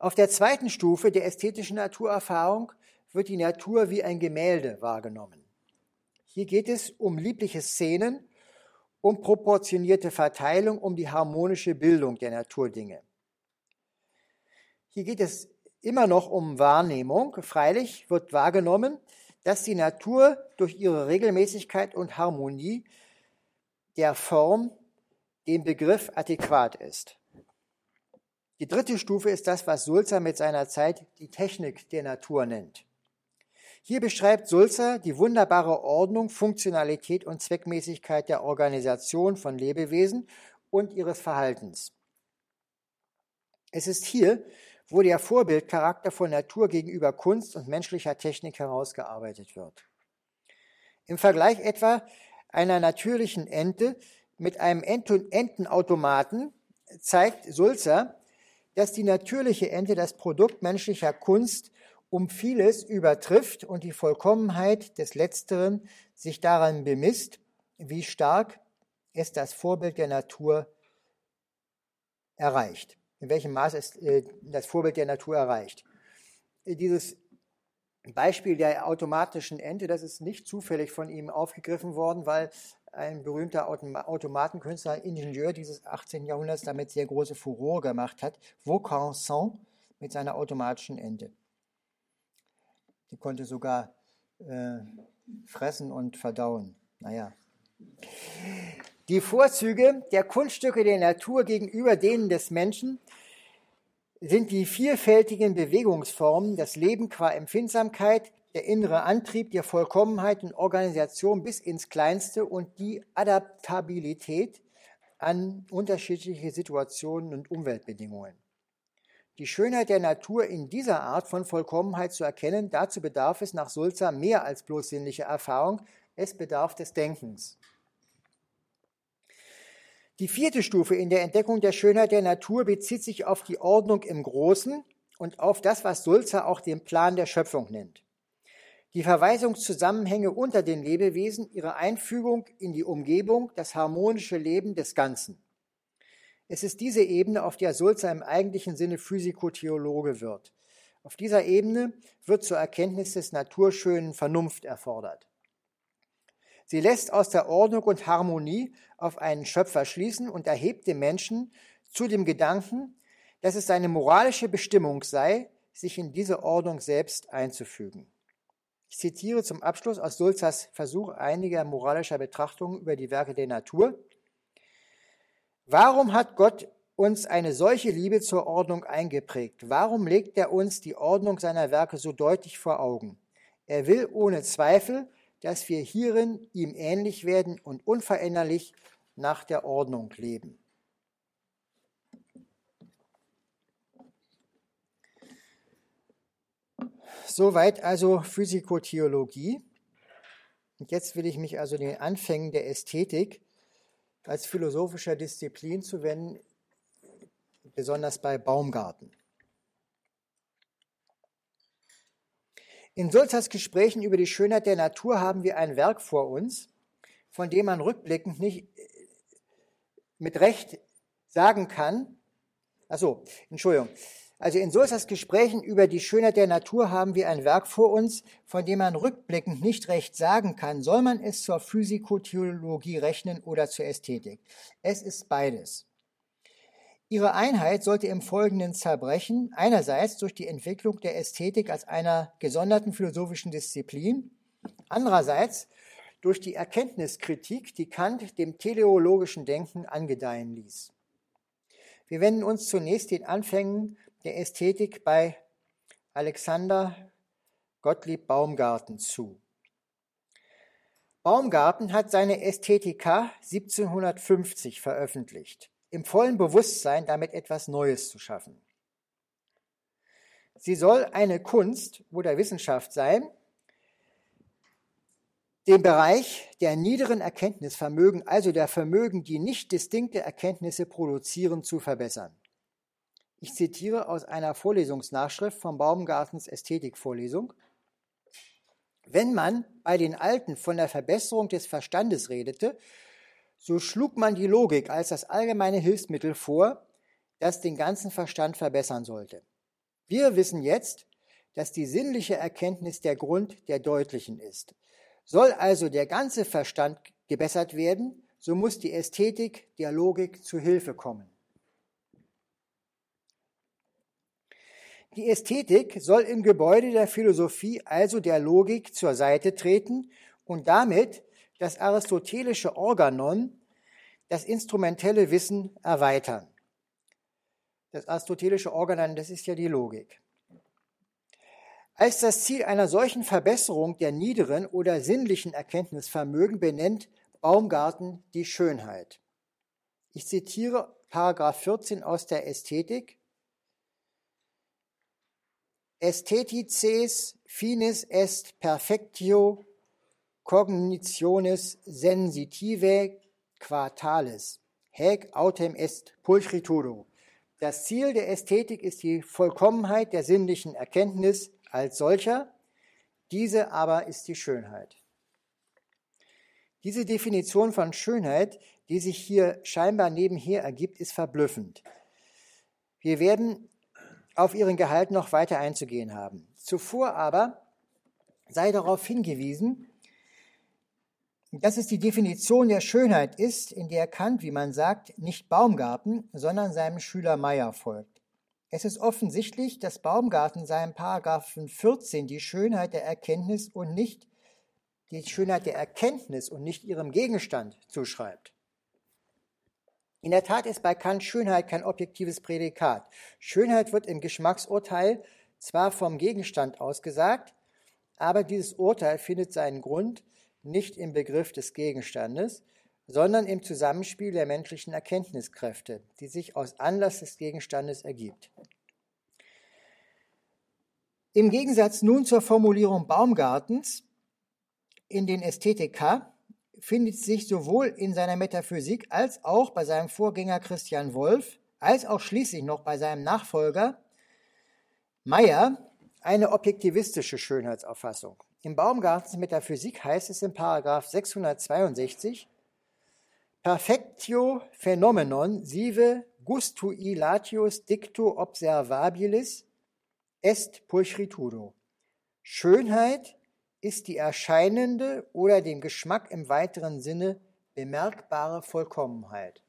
Auf der zweiten Stufe der ästhetischen Naturerfahrung wird die Natur wie ein Gemälde wahrgenommen. Hier geht es um liebliche Szenen, um proportionierte Verteilung, um die harmonische Bildung der Naturdinge. Hier geht es immer noch um Wahrnehmung. Freilich wird wahrgenommen, dass die Natur durch ihre Regelmäßigkeit und Harmonie der Form dem Begriff adäquat ist. Die dritte Stufe ist das, was Sulzer mit seiner Zeit die Technik der Natur nennt. Hier beschreibt Sulzer die wunderbare Ordnung, Funktionalität und Zweckmäßigkeit der Organisation von Lebewesen und ihres Verhaltens. Es ist hier, wo der Vorbildcharakter von Natur gegenüber Kunst und menschlicher Technik herausgearbeitet wird. Im Vergleich etwa einer natürlichen Ente mit einem Entenautomaten zeigt Sulzer, dass die natürliche Ente das Produkt menschlicher Kunst um vieles übertrifft und die Vollkommenheit des Letzteren sich daran bemisst, wie stark es das Vorbild der Natur erreicht, in welchem Maß es äh, das Vorbild der Natur erreicht. Dieses Beispiel der automatischen Ente, das ist nicht zufällig von ihm aufgegriffen worden, weil ein berühmter Automatenkünstler, Ingenieur dieses 18. Jahrhunderts damit sehr große Furore gemacht hat, Vaucanson mit seiner automatischen Ente. Die konnte sogar äh, fressen und verdauen. Naja. Die Vorzüge der Kunststücke der Natur gegenüber denen des Menschen sind die vielfältigen Bewegungsformen, das Leben qua Empfindsamkeit, der innere Antrieb der Vollkommenheit und Organisation bis ins Kleinste und die Adaptabilität an unterschiedliche Situationen und Umweltbedingungen. Die Schönheit der Natur in dieser Art von Vollkommenheit zu erkennen, dazu bedarf es nach Sulzer mehr als bloß sinnliche Erfahrung, es bedarf des Denkens. Die vierte Stufe in der Entdeckung der Schönheit der Natur bezieht sich auf die Ordnung im Großen und auf das, was Sulzer auch den Plan der Schöpfung nennt. Die Verweisungszusammenhänge unter den Lebewesen, ihre Einfügung in die Umgebung, das harmonische Leben des Ganzen. Es ist diese Ebene, auf der Sulzer im eigentlichen Sinne Physikotheologe wird. Auf dieser Ebene wird zur Erkenntnis des naturschönen Vernunft erfordert. Sie lässt aus der Ordnung und Harmonie auf einen Schöpfer schließen und erhebt den Menschen zu dem Gedanken, dass es seine moralische Bestimmung sei, sich in diese Ordnung selbst einzufügen. Ich zitiere zum Abschluss aus Sulzers Versuch einiger moralischer Betrachtungen über die Werke der Natur. Warum hat Gott uns eine solche Liebe zur Ordnung eingeprägt? Warum legt er uns die Ordnung seiner Werke so deutlich vor Augen? Er will ohne Zweifel, dass wir hierin ihm ähnlich werden und unveränderlich nach der Ordnung leben. Soweit also Physikotheologie. Und jetzt will ich mich also den Anfängen der Ästhetik als philosophischer Disziplin zu wenden, besonders bei Baumgarten. In Sulzers Gesprächen über die Schönheit der Natur haben wir ein Werk vor uns, von dem man rückblickend nicht äh, mit Recht sagen kann, also Entschuldigung, also in Sulzers Gesprächen über die Schönheit der Natur haben wir ein Werk vor uns, von dem man rückblickend nicht recht sagen kann, soll man es zur Physikotheologie rechnen oder zur Ästhetik. Es ist beides. Ihre Einheit sollte im Folgenden zerbrechen, einerseits durch die Entwicklung der Ästhetik als einer gesonderten philosophischen Disziplin, andererseits durch die Erkenntniskritik, die Kant dem teleologischen Denken angedeihen ließ. Wir wenden uns zunächst den Anfängen der Ästhetik bei Alexander Gottlieb Baumgarten zu. Baumgarten hat seine Ästhetika 1750 veröffentlicht im vollen Bewusstsein, damit etwas Neues zu schaffen. Sie soll eine Kunst oder Wissenschaft sein, den Bereich der niederen Erkenntnisvermögen, also der Vermögen, die nicht distinkte Erkenntnisse produzieren, zu verbessern. Ich zitiere aus einer Vorlesungsnachschrift von Baumgartens Ästhetikvorlesung. Wenn man bei den Alten von der Verbesserung des Verstandes redete, so schlug man die Logik als das allgemeine Hilfsmittel vor, das den ganzen Verstand verbessern sollte. Wir wissen jetzt, dass die sinnliche Erkenntnis der Grund der Deutlichen ist. Soll also der ganze Verstand gebessert werden, so muss die Ästhetik der Logik zu Hilfe kommen. Die Ästhetik soll im Gebäude der Philosophie also der Logik zur Seite treten und damit das aristotelische Organon, das instrumentelle Wissen erweitern. Das aristotelische Organon, das ist ja die Logik. Als das Ziel einer solchen Verbesserung der niederen oder sinnlichen Erkenntnisvermögen benennt Baumgarten die Schönheit. Ich zitiere Paragraph 14 aus der Ästhetik. Aesthetices finis est perfectio cognitionis sensitive quartalis. Haec autem est pulchritudo. Das Ziel der Ästhetik ist die Vollkommenheit der sinnlichen Erkenntnis, als solcher, diese aber ist die Schönheit. Diese Definition von Schönheit, die sich hier scheinbar nebenher ergibt, ist verblüffend. Wir werden auf ihren Gehalt noch weiter einzugehen haben. Zuvor aber sei darauf hingewiesen, dass es die Definition der Schönheit ist, in der Kant, wie man sagt, nicht Baumgarten, sondern seinem Schüler Meyer folgt. Es ist offensichtlich, dass Baumgarten seinem Paragraphen 14 die Schönheit der Erkenntnis und nicht die Schönheit der Erkenntnis und nicht ihrem Gegenstand zuschreibt. In der Tat ist bei Kant Schönheit kein objektives Prädikat. Schönheit wird im Geschmacksurteil zwar vom Gegenstand ausgesagt, aber dieses Urteil findet seinen Grund nicht im Begriff des Gegenstandes, sondern im Zusammenspiel der menschlichen Erkenntniskräfte, die sich aus Anlass des Gegenstandes ergibt. Im Gegensatz nun zur Formulierung Baumgartens in den Ästhetika findet sich sowohl in seiner Metaphysik als auch bei seinem Vorgänger Christian Wolff, als auch schließlich noch bei seinem Nachfolger Meyer eine objektivistische Schönheitsauffassung. Im Baumgartens Metaphysik heißt es in Paragraph 662, Perfectio phenomenon sive gustui latius dicto observabilis est pulchritudo. Schönheit ist die erscheinende oder dem Geschmack im weiteren Sinne bemerkbare Vollkommenheit.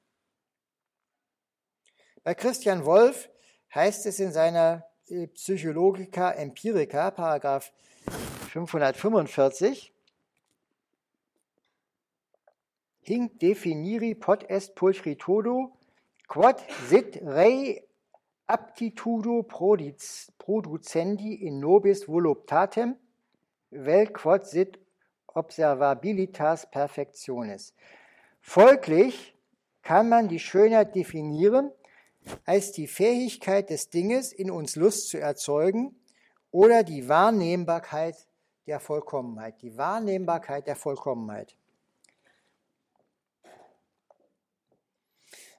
Bei Christian Wolff heißt es in seiner äh, Psychologica Empirica, Paragraph 545, hinc definiri pot est pulchritudo, quod sit rei aptitudo producendi in nobis voluptatem, vel quod sit observabilitas perfectionis. Folglich kann man die Schönheit definieren als die Fähigkeit des Dinges, in uns Lust zu erzeugen oder die Wahrnehmbarkeit der Vollkommenheit. Die Wahrnehmbarkeit der Vollkommenheit.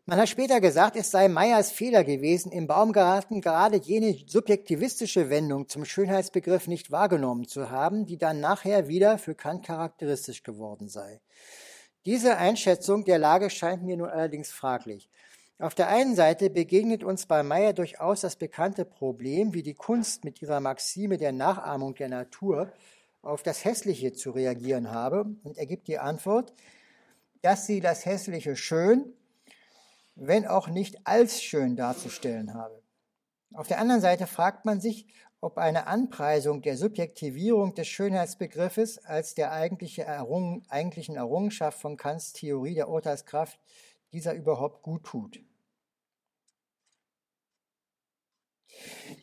Man hat später gesagt, es sei Meyers Fehler gewesen, im Baumgarten gerade jene subjektivistische Wendung zum Schönheitsbegriff nicht wahrgenommen zu haben, die dann nachher wieder für Kant charakteristisch geworden sei. Diese Einschätzung der Lage scheint mir nun allerdings fraglich. Auf der einen Seite begegnet uns bei Meyer durchaus das bekannte Problem, wie die Kunst mit ihrer Maxime der Nachahmung der Natur auf das Hässliche zu reagieren habe und er gibt die Antwort, dass sie das Hässliche schön wenn auch nicht als schön darzustellen habe. Auf der anderen Seite fragt man sich, ob eine Anpreisung der Subjektivierung des Schönheitsbegriffes als der eigentliche Errung, eigentlichen Errungenschaft von Kants Theorie der Urteilskraft dieser überhaupt gut tut.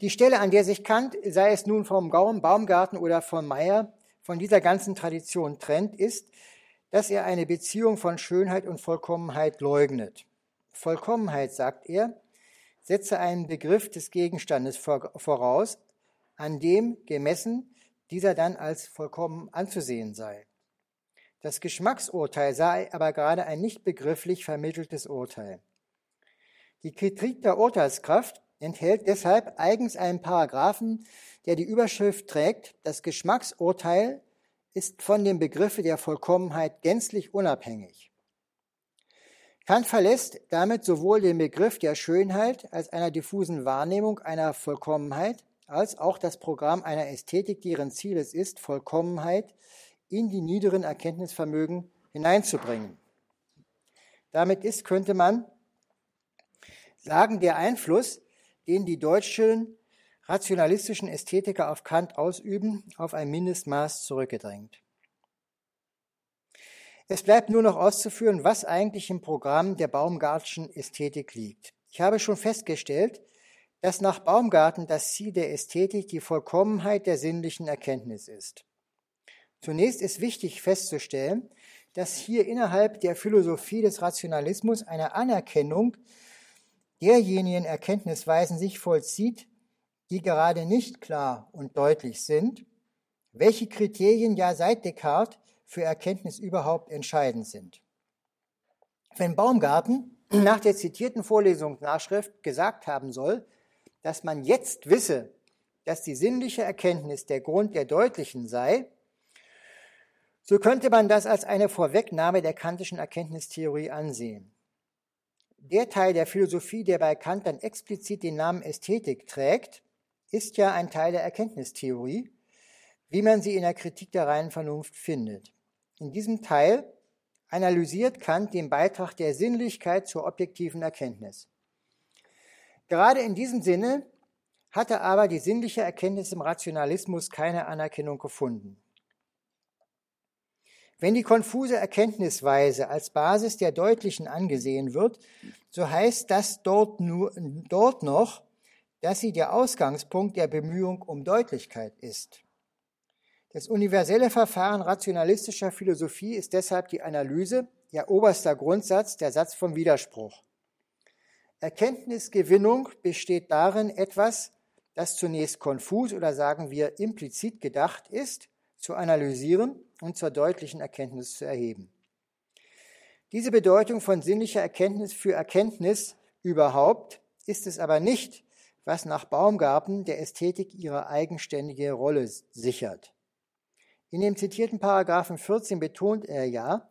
Die Stelle, an der sich Kant, sei es nun vom Baumgarten oder von Meyer, von dieser ganzen Tradition trennt, ist, dass er eine Beziehung von Schönheit und Vollkommenheit leugnet. Vollkommenheit, sagt er, setze einen Begriff des Gegenstandes voraus, an dem gemessen dieser dann als vollkommen anzusehen sei. Das Geschmacksurteil sei aber gerade ein nicht begrifflich vermitteltes Urteil. Die Kritik der Urteilskraft enthält deshalb eigens einen Paragraphen, der die Überschrift trägt, das Geschmacksurteil ist von dem Begriffe der Vollkommenheit gänzlich unabhängig. Kant verlässt damit sowohl den Begriff der Schönheit als einer diffusen Wahrnehmung einer Vollkommenheit, als auch das Programm einer Ästhetik, deren Ziel es ist, Vollkommenheit in die niederen Erkenntnisvermögen hineinzubringen. Damit ist, könnte man sagen, der Einfluss, den die deutschen rationalistischen Ästhetiker auf Kant ausüben, auf ein Mindestmaß zurückgedrängt. Es bleibt nur noch auszuführen, was eigentlich im Programm der Baumgartschen Ästhetik liegt. Ich habe schon festgestellt, dass nach Baumgarten das Ziel der Ästhetik die Vollkommenheit der sinnlichen Erkenntnis ist. Zunächst ist wichtig festzustellen, dass hier innerhalb der Philosophie des Rationalismus eine Anerkennung derjenigen Erkenntnisweisen sich vollzieht, die gerade nicht klar und deutlich sind, welche Kriterien ja seit Descartes für Erkenntnis überhaupt entscheidend sind. Wenn Baumgarten nach der zitierten Vorlesungsnachschrift gesagt haben soll, dass man jetzt wisse, dass die sinnliche Erkenntnis der Grund der Deutlichen sei, so könnte man das als eine Vorwegnahme der kantischen Erkenntnistheorie ansehen. Der Teil der Philosophie, der bei Kant dann explizit den Namen Ästhetik trägt, ist ja ein Teil der Erkenntnistheorie, wie man sie in der Kritik der reinen Vernunft findet. In diesem Teil analysiert Kant den Beitrag der Sinnlichkeit zur objektiven Erkenntnis. Gerade in diesem Sinne hatte aber die sinnliche Erkenntnis im Rationalismus keine Anerkennung gefunden. Wenn die konfuse Erkenntnisweise als Basis der Deutlichen angesehen wird, so heißt das dort, nur, dort noch, dass sie der Ausgangspunkt der Bemühung um Deutlichkeit ist. Das universelle Verfahren rationalistischer Philosophie ist deshalb die Analyse, ihr oberster Grundsatz, der Satz vom Widerspruch. Erkenntnisgewinnung besteht darin, etwas, das zunächst konfus oder sagen wir implizit gedacht ist, zu analysieren und zur deutlichen Erkenntnis zu erheben. Diese Bedeutung von sinnlicher Erkenntnis für Erkenntnis überhaupt ist es aber nicht, was nach Baumgarten der Ästhetik ihre eigenständige Rolle sichert. In dem zitierten Paragraphen 14 betont er ja,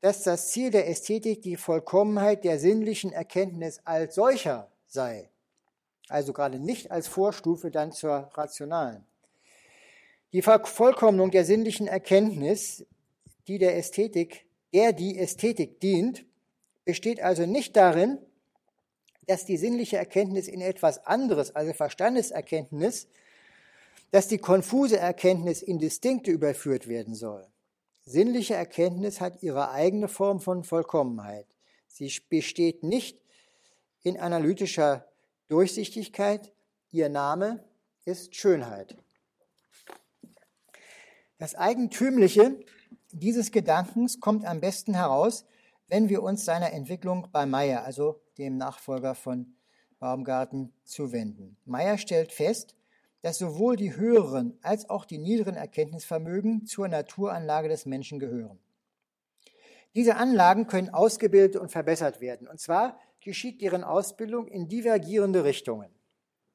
dass das Ziel der Ästhetik die Vollkommenheit der sinnlichen Erkenntnis als solcher sei. Also gerade nicht als Vorstufe dann zur rationalen. Die Vervollkommnung der sinnlichen Erkenntnis, die der Ästhetik, der die Ästhetik dient, besteht also nicht darin, dass die sinnliche Erkenntnis in etwas anderes, also Verstandeserkenntnis, dass die konfuse Erkenntnis in Distinkte überführt werden soll. Sinnliche Erkenntnis hat ihre eigene Form von Vollkommenheit. Sie besteht nicht in analytischer Durchsichtigkeit. Ihr Name ist Schönheit. Das Eigentümliche dieses Gedankens kommt am besten heraus, wenn wir uns seiner Entwicklung bei Meyer, also dem Nachfolger von Baumgarten, zuwenden. Meyer stellt fest, dass sowohl die höheren als auch die niederen Erkenntnisvermögen zur Naturanlage des Menschen gehören. Diese Anlagen können ausgebildet und verbessert werden. Und zwar geschieht deren Ausbildung in divergierende Richtungen.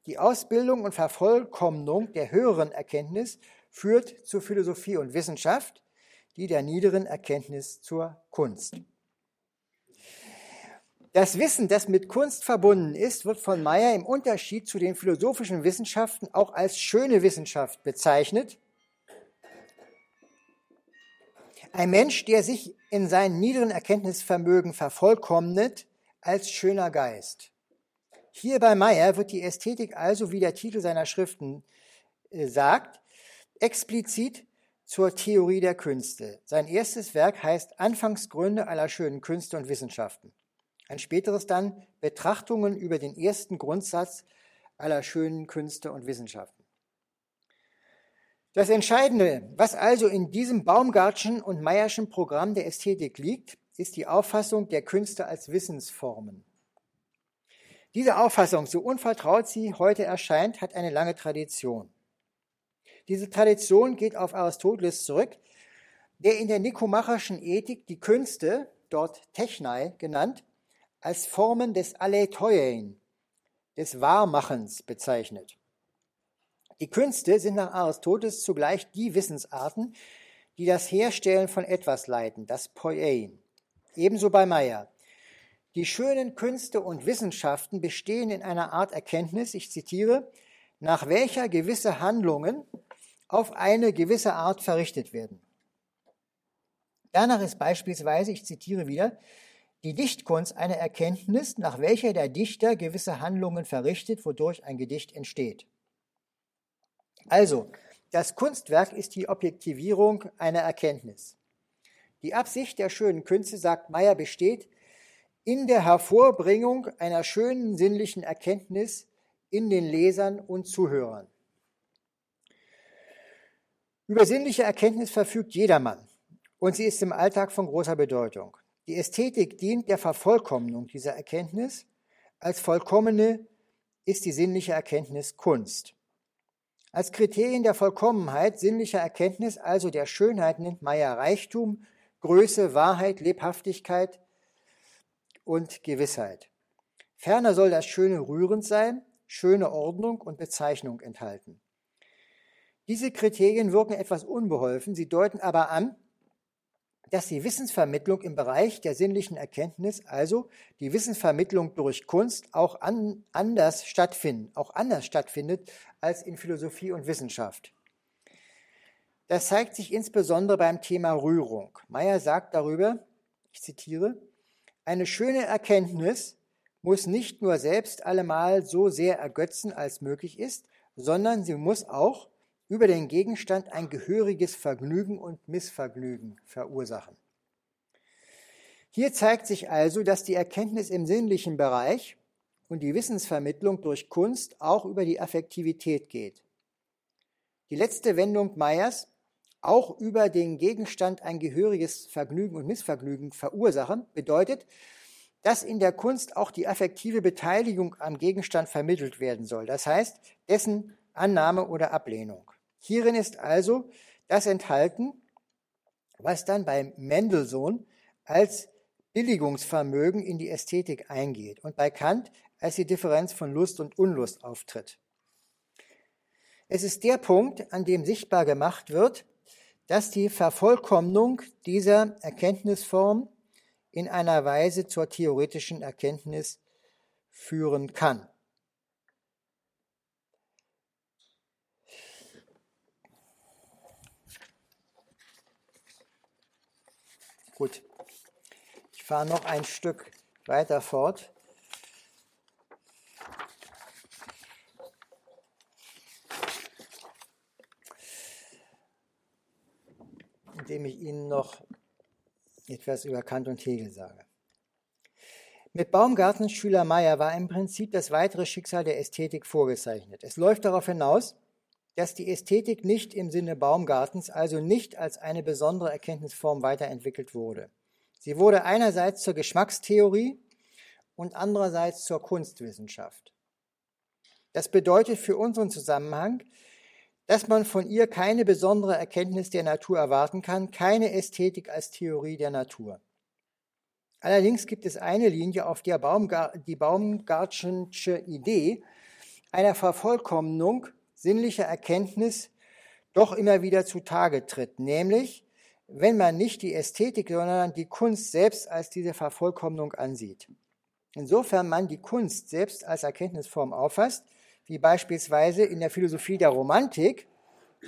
Die Ausbildung und Vervollkommnung der höheren Erkenntnis führt zur Philosophie und Wissenschaft, die der niederen Erkenntnis zur Kunst. Das Wissen, das mit Kunst verbunden ist, wird von Meyer im Unterschied zu den philosophischen Wissenschaften auch als schöne Wissenschaft bezeichnet. Ein Mensch, der sich in seinen niederen Erkenntnisvermögen vervollkommnet, als schöner Geist. Hier bei Meyer wird die Ästhetik also, wie der Titel seiner Schriften äh, sagt, explizit zur Theorie der Künste. Sein erstes Werk heißt Anfangsgründe aller schönen Künste und Wissenschaften. Ein späteres dann Betrachtungen über den ersten Grundsatz aller schönen Künste und Wissenschaften. Das Entscheidende, was also in diesem Baumgartschen und Meyerschen Programm der Ästhetik liegt, ist die Auffassung der Künste als Wissensformen. Diese Auffassung, so unvertraut sie heute erscheint, hat eine lange Tradition. Diese Tradition geht auf Aristoteles zurück, der in der nikomachischen Ethik die Künste, dort Technai genannt, als Formen des Aletheien, des Wahrmachens bezeichnet. Die Künste sind nach Aristoteles zugleich die Wissensarten, die das Herstellen von etwas leiten, das Poiein. Ebenso bei Meyer. Die schönen Künste und Wissenschaften bestehen in einer Art Erkenntnis, ich zitiere, nach welcher gewisse Handlungen auf eine gewisse Art verrichtet werden. Danach ist beispielsweise, ich zitiere wieder, die Dichtkunst eine Erkenntnis, nach welcher der Dichter gewisse Handlungen verrichtet, wodurch ein Gedicht entsteht. Also, das Kunstwerk ist die Objektivierung einer Erkenntnis. Die Absicht der schönen Künste, sagt Meyer, besteht in der Hervorbringung einer schönen sinnlichen Erkenntnis in den Lesern und Zuhörern. Über sinnliche Erkenntnis verfügt jedermann und sie ist im Alltag von großer Bedeutung. Die Ästhetik dient der Vervollkommnung dieser Erkenntnis. Als vollkommene ist die sinnliche Erkenntnis Kunst. Als Kriterien der Vollkommenheit sinnlicher Erkenntnis, also der Schönheit, nennt Meyer Reichtum, Größe, Wahrheit, Lebhaftigkeit und Gewissheit. Ferner soll das Schöne rührend sein, schöne Ordnung und Bezeichnung enthalten. Diese Kriterien wirken etwas unbeholfen, sie deuten aber an, dass die Wissensvermittlung im Bereich der sinnlichen Erkenntnis, also die Wissensvermittlung durch Kunst, auch an, anders stattfinden, auch anders stattfindet als in Philosophie und Wissenschaft. Das zeigt sich insbesondere beim Thema Rührung. Meyer sagt darüber, ich zitiere, eine schöne Erkenntnis muss nicht nur selbst allemal so sehr ergötzen, als möglich ist, sondern sie muss auch über den Gegenstand ein gehöriges Vergnügen und Missvergnügen verursachen. Hier zeigt sich also, dass die Erkenntnis im sinnlichen Bereich und die Wissensvermittlung durch Kunst auch über die Affektivität geht. Die letzte Wendung Meyers, auch über den Gegenstand ein gehöriges Vergnügen und Missvergnügen verursachen, bedeutet, dass in der Kunst auch die affektive Beteiligung am Gegenstand vermittelt werden soll, das heißt dessen Annahme oder Ablehnung. Hierin ist also das enthalten, was dann bei Mendelssohn als Billigungsvermögen in die Ästhetik eingeht und bei Kant als die Differenz von Lust und Unlust auftritt. Es ist der Punkt, an dem sichtbar gemacht wird, dass die Vervollkommnung dieser Erkenntnisform in einer Weise zur theoretischen Erkenntnis führen kann. Gut, ich fahre noch ein Stück weiter fort. indem ich Ihnen noch etwas über Kant und Hegel sage. Mit Baumgartens Schüler Meyer war im Prinzip das weitere Schicksal der Ästhetik vorgezeichnet. Es läuft darauf hinaus, dass die Ästhetik nicht im Sinne Baumgartens, also nicht als eine besondere Erkenntnisform weiterentwickelt wurde. Sie wurde einerseits zur Geschmackstheorie und andererseits zur Kunstwissenschaft. Das bedeutet für unseren Zusammenhang, dass man von ihr keine besondere Erkenntnis der Natur erwarten kann, keine Ästhetik als Theorie der Natur. Allerdings gibt es eine Linie, auf der Baumgar die Baumgartschensche Idee einer Vervollkommnung sinnlicher Erkenntnis doch immer wieder zutage tritt, nämlich wenn man nicht die Ästhetik, sondern die Kunst selbst als diese Vervollkommnung ansieht. Insofern man die Kunst selbst als Erkenntnisform auffasst, wie beispielsweise in der Philosophie der Romantik,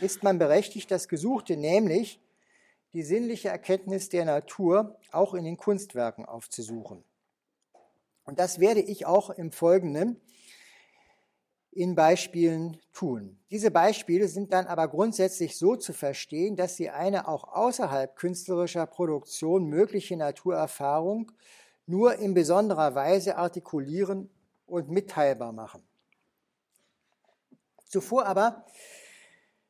ist man berechtigt, das Gesuchte, nämlich die sinnliche Erkenntnis der Natur, auch in den Kunstwerken aufzusuchen. Und das werde ich auch im Folgenden in Beispielen tun. Diese Beispiele sind dann aber grundsätzlich so zu verstehen, dass sie eine auch außerhalb künstlerischer Produktion mögliche Naturerfahrung nur in besonderer Weise artikulieren und mitteilbar machen. Zuvor aber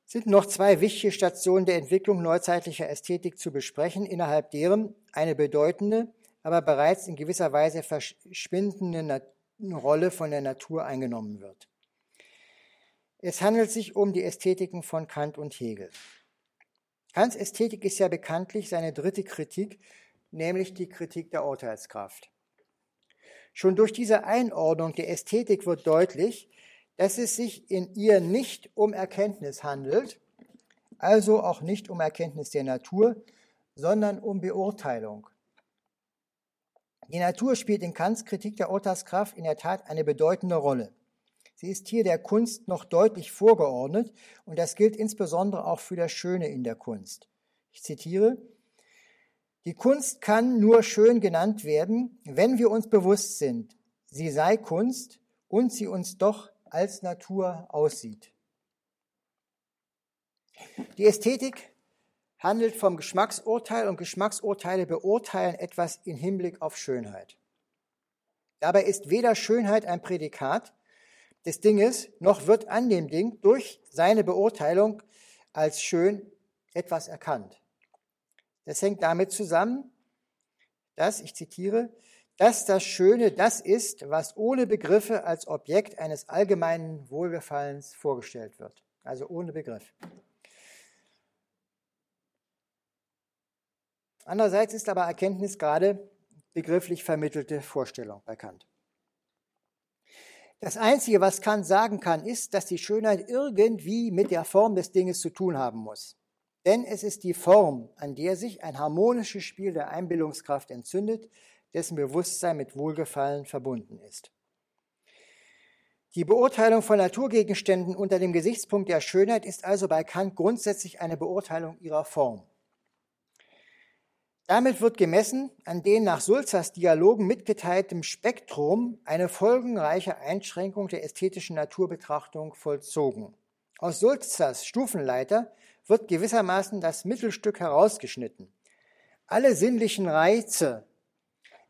sind noch zwei wichtige Stationen der Entwicklung neuzeitlicher Ästhetik zu besprechen, innerhalb deren eine bedeutende, aber bereits in gewisser Weise verschwindende Rolle von der Natur eingenommen wird. Es handelt sich um die Ästhetiken von Kant und Hegel. Kants Ästhetik ist ja bekanntlich seine dritte Kritik, nämlich die Kritik der Urteilskraft. Schon durch diese Einordnung der Ästhetik wird deutlich, dass es sich in ihr nicht um Erkenntnis handelt, also auch nicht um Erkenntnis der Natur, sondern um Beurteilung. Die Natur spielt in Kants Kritik der Urteilskraft in der Tat eine bedeutende Rolle. Sie ist hier der Kunst noch deutlich vorgeordnet und das gilt insbesondere auch für das Schöne in der Kunst. Ich zitiere, die Kunst kann nur schön genannt werden, wenn wir uns bewusst sind, sie sei Kunst und sie uns doch als Natur aussieht. Die Ästhetik handelt vom Geschmacksurteil und Geschmacksurteile beurteilen etwas in Hinblick auf Schönheit. Dabei ist weder Schönheit ein Prädikat, des Dinges, noch wird an dem Ding durch seine Beurteilung als schön etwas erkannt. Das hängt damit zusammen, dass, ich zitiere, dass das Schöne das ist, was ohne Begriffe als Objekt eines allgemeinen Wohlgefallens vorgestellt wird. Also ohne Begriff. Andererseits ist aber Erkenntnis gerade begrifflich vermittelte Vorstellung bei Kant. Das Einzige, was Kant sagen kann, ist, dass die Schönheit irgendwie mit der Form des Dinges zu tun haben muss. Denn es ist die Form, an der sich ein harmonisches Spiel der Einbildungskraft entzündet, dessen Bewusstsein mit Wohlgefallen verbunden ist. Die Beurteilung von Naturgegenständen unter dem Gesichtspunkt der Schönheit ist also bei Kant grundsätzlich eine Beurteilung ihrer Form. Damit wird gemessen an den nach Sulzers Dialogen mitgeteiltem Spektrum eine folgenreiche Einschränkung der ästhetischen Naturbetrachtung vollzogen. Aus Sulzers Stufenleiter wird gewissermaßen das Mittelstück herausgeschnitten. Alle sinnlichen Reize,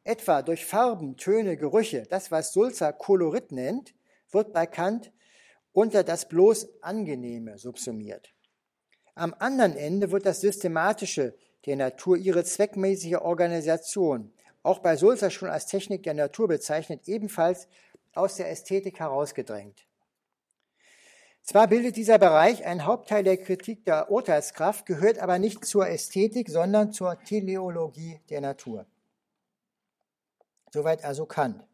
etwa durch Farben, Töne, Gerüche, das, was Sulzer Kolorit nennt, wird bei Kant unter das bloß Angenehme subsumiert. Am anderen Ende wird das Systematische der Natur ihre zweckmäßige Organisation, auch bei Sulzer schon als Technik der Natur bezeichnet, ebenfalls aus der Ästhetik herausgedrängt. Zwar bildet dieser Bereich einen Hauptteil der Kritik der Urteilskraft, gehört aber nicht zur Ästhetik, sondern zur Teleologie der Natur. Soweit also Kant.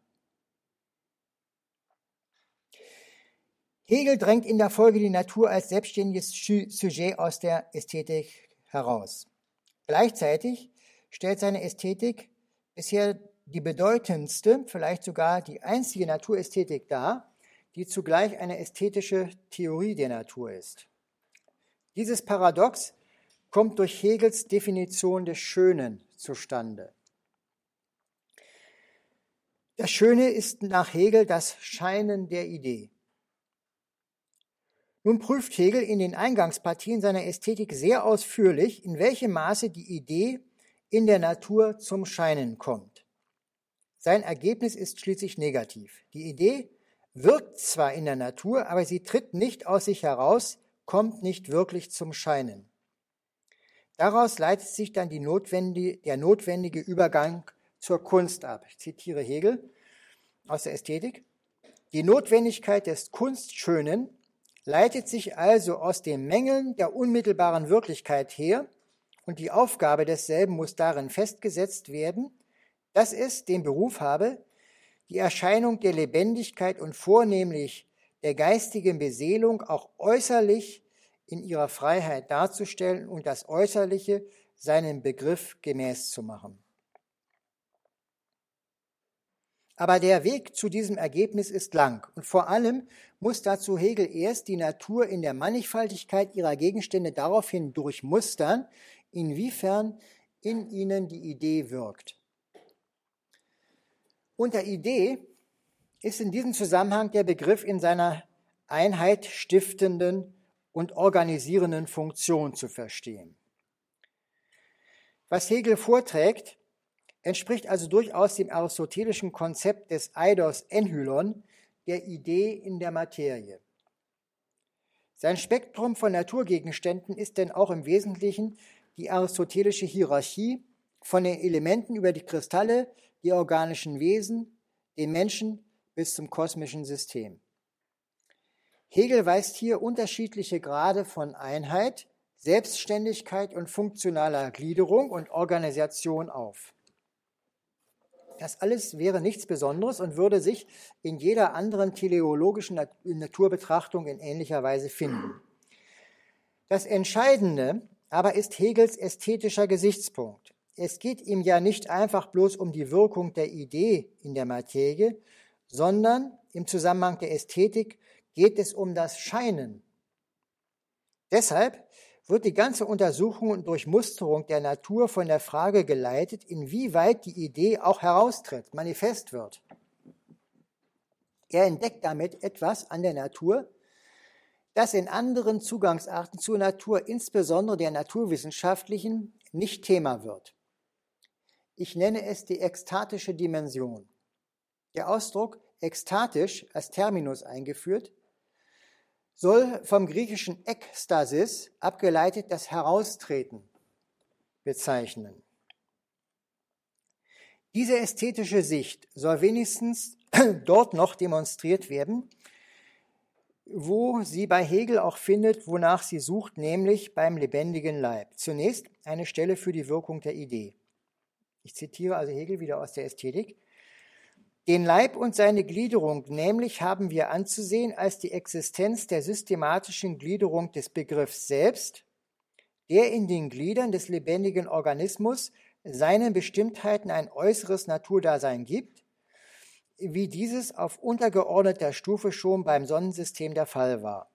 Hegel drängt in der Folge die Natur als selbstständiges Sujet aus der Ästhetik heraus. Gleichzeitig stellt seine Ästhetik bisher die bedeutendste, vielleicht sogar die einzige Naturästhetik dar, die zugleich eine ästhetische Theorie der Natur ist. Dieses Paradox kommt durch Hegels Definition des Schönen zustande. Das Schöne ist nach Hegel das Scheinen der Idee. Nun prüft Hegel in den Eingangspartien seiner Ästhetik sehr ausführlich, in welchem Maße die Idee in der Natur zum Scheinen kommt. Sein Ergebnis ist schließlich negativ. Die Idee wirkt zwar in der Natur, aber sie tritt nicht aus sich heraus, kommt nicht wirklich zum Scheinen. Daraus leitet sich dann notwendige, der notwendige Übergang zur Kunst ab. Ich zitiere Hegel aus der Ästhetik. Die Notwendigkeit des Kunstschönen leitet sich also aus den Mängeln der unmittelbaren Wirklichkeit her und die Aufgabe desselben muss darin festgesetzt werden, dass es den Beruf habe, die Erscheinung der Lebendigkeit und vornehmlich der geistigen Beseelung auch äußerlich in ihrer Freiheit darzustellen und das Äußerliche seinem Begriff gemäß zu machen. Aber der Weg zu diesem Ergebnis ist lang und vor allem muss dazu Hegel erst die Natur in der Mannigfaltigkeit ihrer Gegenstände daraufhin durchmustern, inwiefern in ihnen die Idee wirkt. Unter Idee ist in diesem Zusammenhang der Begriff in seiner Einheit stiftenden und organisierenden Funktion zu verstehen. Was Hegel vorträgt, entspricht also durchaus dem aristotelischen Konzept des Eidos Enhylon, der Idee in der Materie. Sein Spektrum von Naturgegenständen ist denn auch im Wesentlichen die aristotelische Hierarchie von den Elementen über die Kristalle, die organischen Wesen, den Menschen bis zum kosmischen System. Hegel weist hier unterschiedliche Grade von Einheit, Selbstständigkeit und funktionaler Gliederung und Organisation auf. Das alles wäre nichts Besonderes und würde sich in jeder anderen teleologischen Naturbetrachtung in ähnlicher Weise finden. Das Entscheidende aber ist Hegels ästhetischer Gesichtspunkt. Es geht ihm ja nicht einfach bloß um die Wirkung der Idee in der Materie, sondern im Zusammenhang der Ästhetik geht es um das Scheinen. Deshalb wird die ganze Untersuchung und Durchmusterung der Natur von der Frage geleitet, inwieweit die Idee auch heraustritt, manifest wird. Er entdeckt damit etwas an der Natur, das in anderen Zugangsarten zur Natur, insbesondere der naturwissenschaftlichen, nicht Thema wird. Ich nenne es die ekstatische Dimension. Der Ausdruck ekstatisch als Terminus eingeführt soll vom griechischen Ekstasis abgeleitet das Heraustreten bezeichnen. Diese ästhetische Sicht soll wenigstens dort noch demonstriert werden, wo sie bei Hegel auch findet, wonach sie sucht, nämlich beim lebendigen Leib. Zunächst eine Stelle für die Wirkung der Idee. Ich zitiere also Hegel wieder aus der Ästhetik. Den Leib und seine Gliederung nämlich haben wir anzusehen als die Existenz der systematischen Gliederung des Begriffs selbst, der in den Gliedern des lebendigen Organismus seinen Bestimmtheiten ein äußeres Naturdasein gibt, wie dieses auf untergeordneter Stufe schon beim Sonnensystem der Fall war.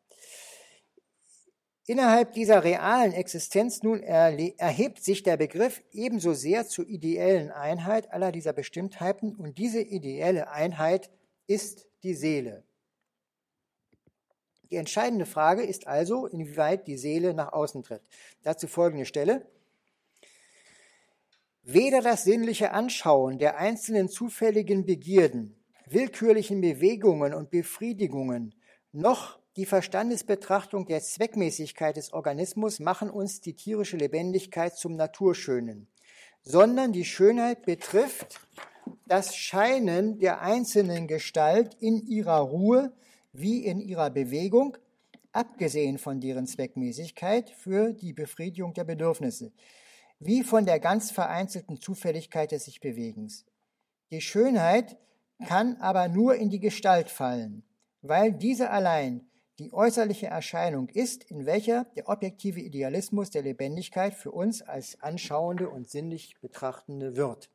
Innerhalb dieser realen Existenz nun erhebt sich der Begriff ebenso sehr zur ideellen Einheit aller dieser Bestimmtheiten und diese ideelle Einheit ist die Seele. Die entscheidende Frage ist also, inwieweit die Seele nach außen tritt. Dazu folgende Stelle. Weder das sinnliche Anschauen der einzelnen zufälligen Begierden, willkürlichen Bewegungen und Befriedigungen, noch die Verstandesbetrachtung der Zweckmäßigkeit des Organismus machen uns die tierische Lebendigkeit zum Naturschönen, sondern die Schönheit betrifft das Scheinen der einzelnen Gestalt in ihrer Ruhe wie in ihrer Bewegung, abgesehen von deren Zweckmäßigkeit für die Befriedigung der Bedürfnisse, wie von der ganz vereinzelten Zufälligkeit des sich Bewegens. Die Schönheit kann aber nur in die Gestalt fallen, weil diese allein die äußerliche Erscheinung ist, in welcher der objektive Idealismus der Lebendigkeit für uns als anschauende und sinnlich betrachtende wird.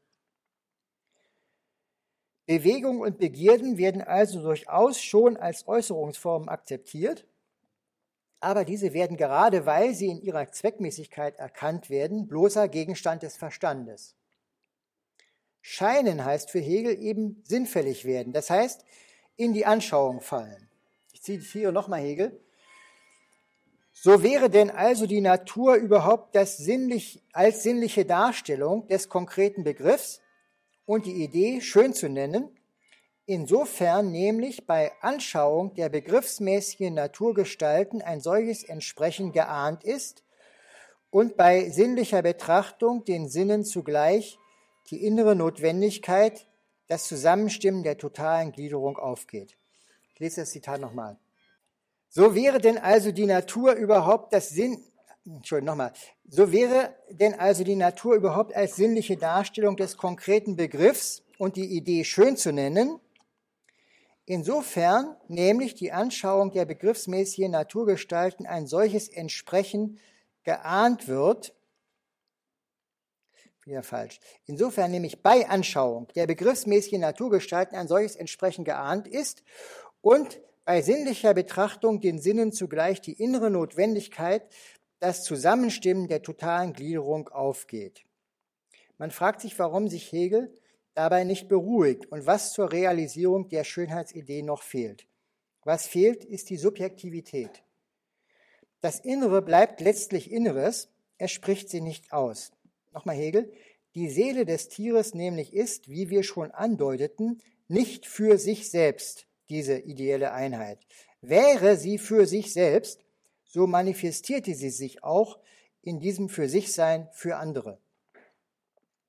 Bewegung und Begierden werden also durchaus schon als Äußerungsformen akzeptiert, aber diese werden gerade, weil sie in ihrer Zweckmäßigkeit erkannt werden, bloßer Gegenstand des Verstandes. Scheinen heißt für Hegel eben sinnfällig werden, das heißt in die Anschauung fallen zitiere nochmal Hegel. So wäre denn also die Natur überhaupt sinnlich, als sinnliche Darstellung des konkreten Begriffs und die Idee schön zu nennen, insofern nämlich bei Anschauung der begriffsmäßigen Naturgestalten ein solches entsprechend geahnt ist und bei sinnlicher Betrachtung den Sinnen zugleich die innere Notwendigkeit, das Zusammenstimmen der totalen Gliederung aufgeht. Ich lese das Zitat nochmal. So wäre denn also die Natur überhaupt das Sinn, Entschuldigung, nochmal. So wäre denn also die Natur überhaupt als sinnliche Darstellung des konkreten Begriffs und die Idee schön zu nennen, insofern nämlich die Anschauung der begriffsmäßigen Naturgestalten ein solches Entsprechen geahnt wird, wieder falsch. Insofern nämlich bei Anschauung der begriffsmäßigen Naturgestalten ein solches Entsprechen geahnt ist und bei sinnlicher Betrachtung den Sinnen zugleich die innere Notwendigkeit, das Zusammenstimmen der totalen Gliederung aufgeht. Man fragt sich, warum sich Hegel dabei nicht beruhigt und was zur Realisierung der Schönheitsidee noch fehlt. Was fehlt, ist die Subjektivität. Das Innere bleibt letztlich Inneres, er spricht sie nicht aus. Nochmal Hegel, die Seele des Tieres nämlich ist, wie wir schon andeuteten, nicht für sich selbst, diese ideelle Einheit. Wäre sie für sich selbst, so manifestierte sie sich auch in diesem für sich Sein für andere.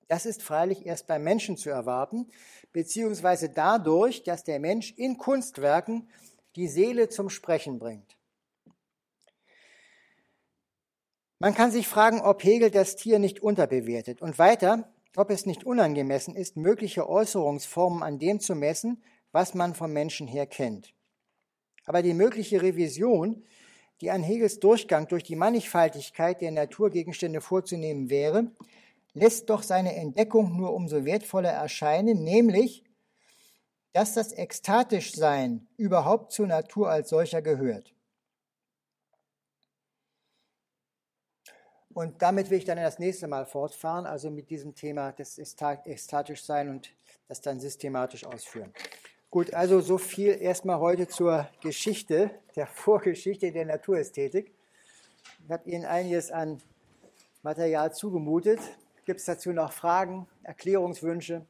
Das ist freilich erst beim Menschen zu erwarten, beziehungsweise dadurch, dass der Mensch in Kunstwerken die Seele zum Sprechen bringt. Man kann sich fragen, ob Hegel das Tier nicht unterbewertet und weiter, ob es nicht unangemessen ist, mögliche Äußerungsformen an dem zu messen, was man vom Menschen her kennt. Aber die mögliche Revision, die an Hegels Durchgang durch die Mannigfaltigkeit der Naturgegenstände vorzunehmen wäre, lässt doch seine Entdeckung nur umso wertvoller erscheinen, nämlich, dass das Ekstatischsein überhaupt zur Natur als solcher gehört. Und damit will ich dann das nächste Mal fortfahren, also mit diesem Thema des Ekstatischsein und das dann systematisch ausführen. Gut, also so viel erstmal heute zur Geschichte, der Vorgeschichte der Naturästhetik. Ich habe Ihnen einiges an Material zugemutet. Gibt es dazu noch Fragen, Erklärungswünsche?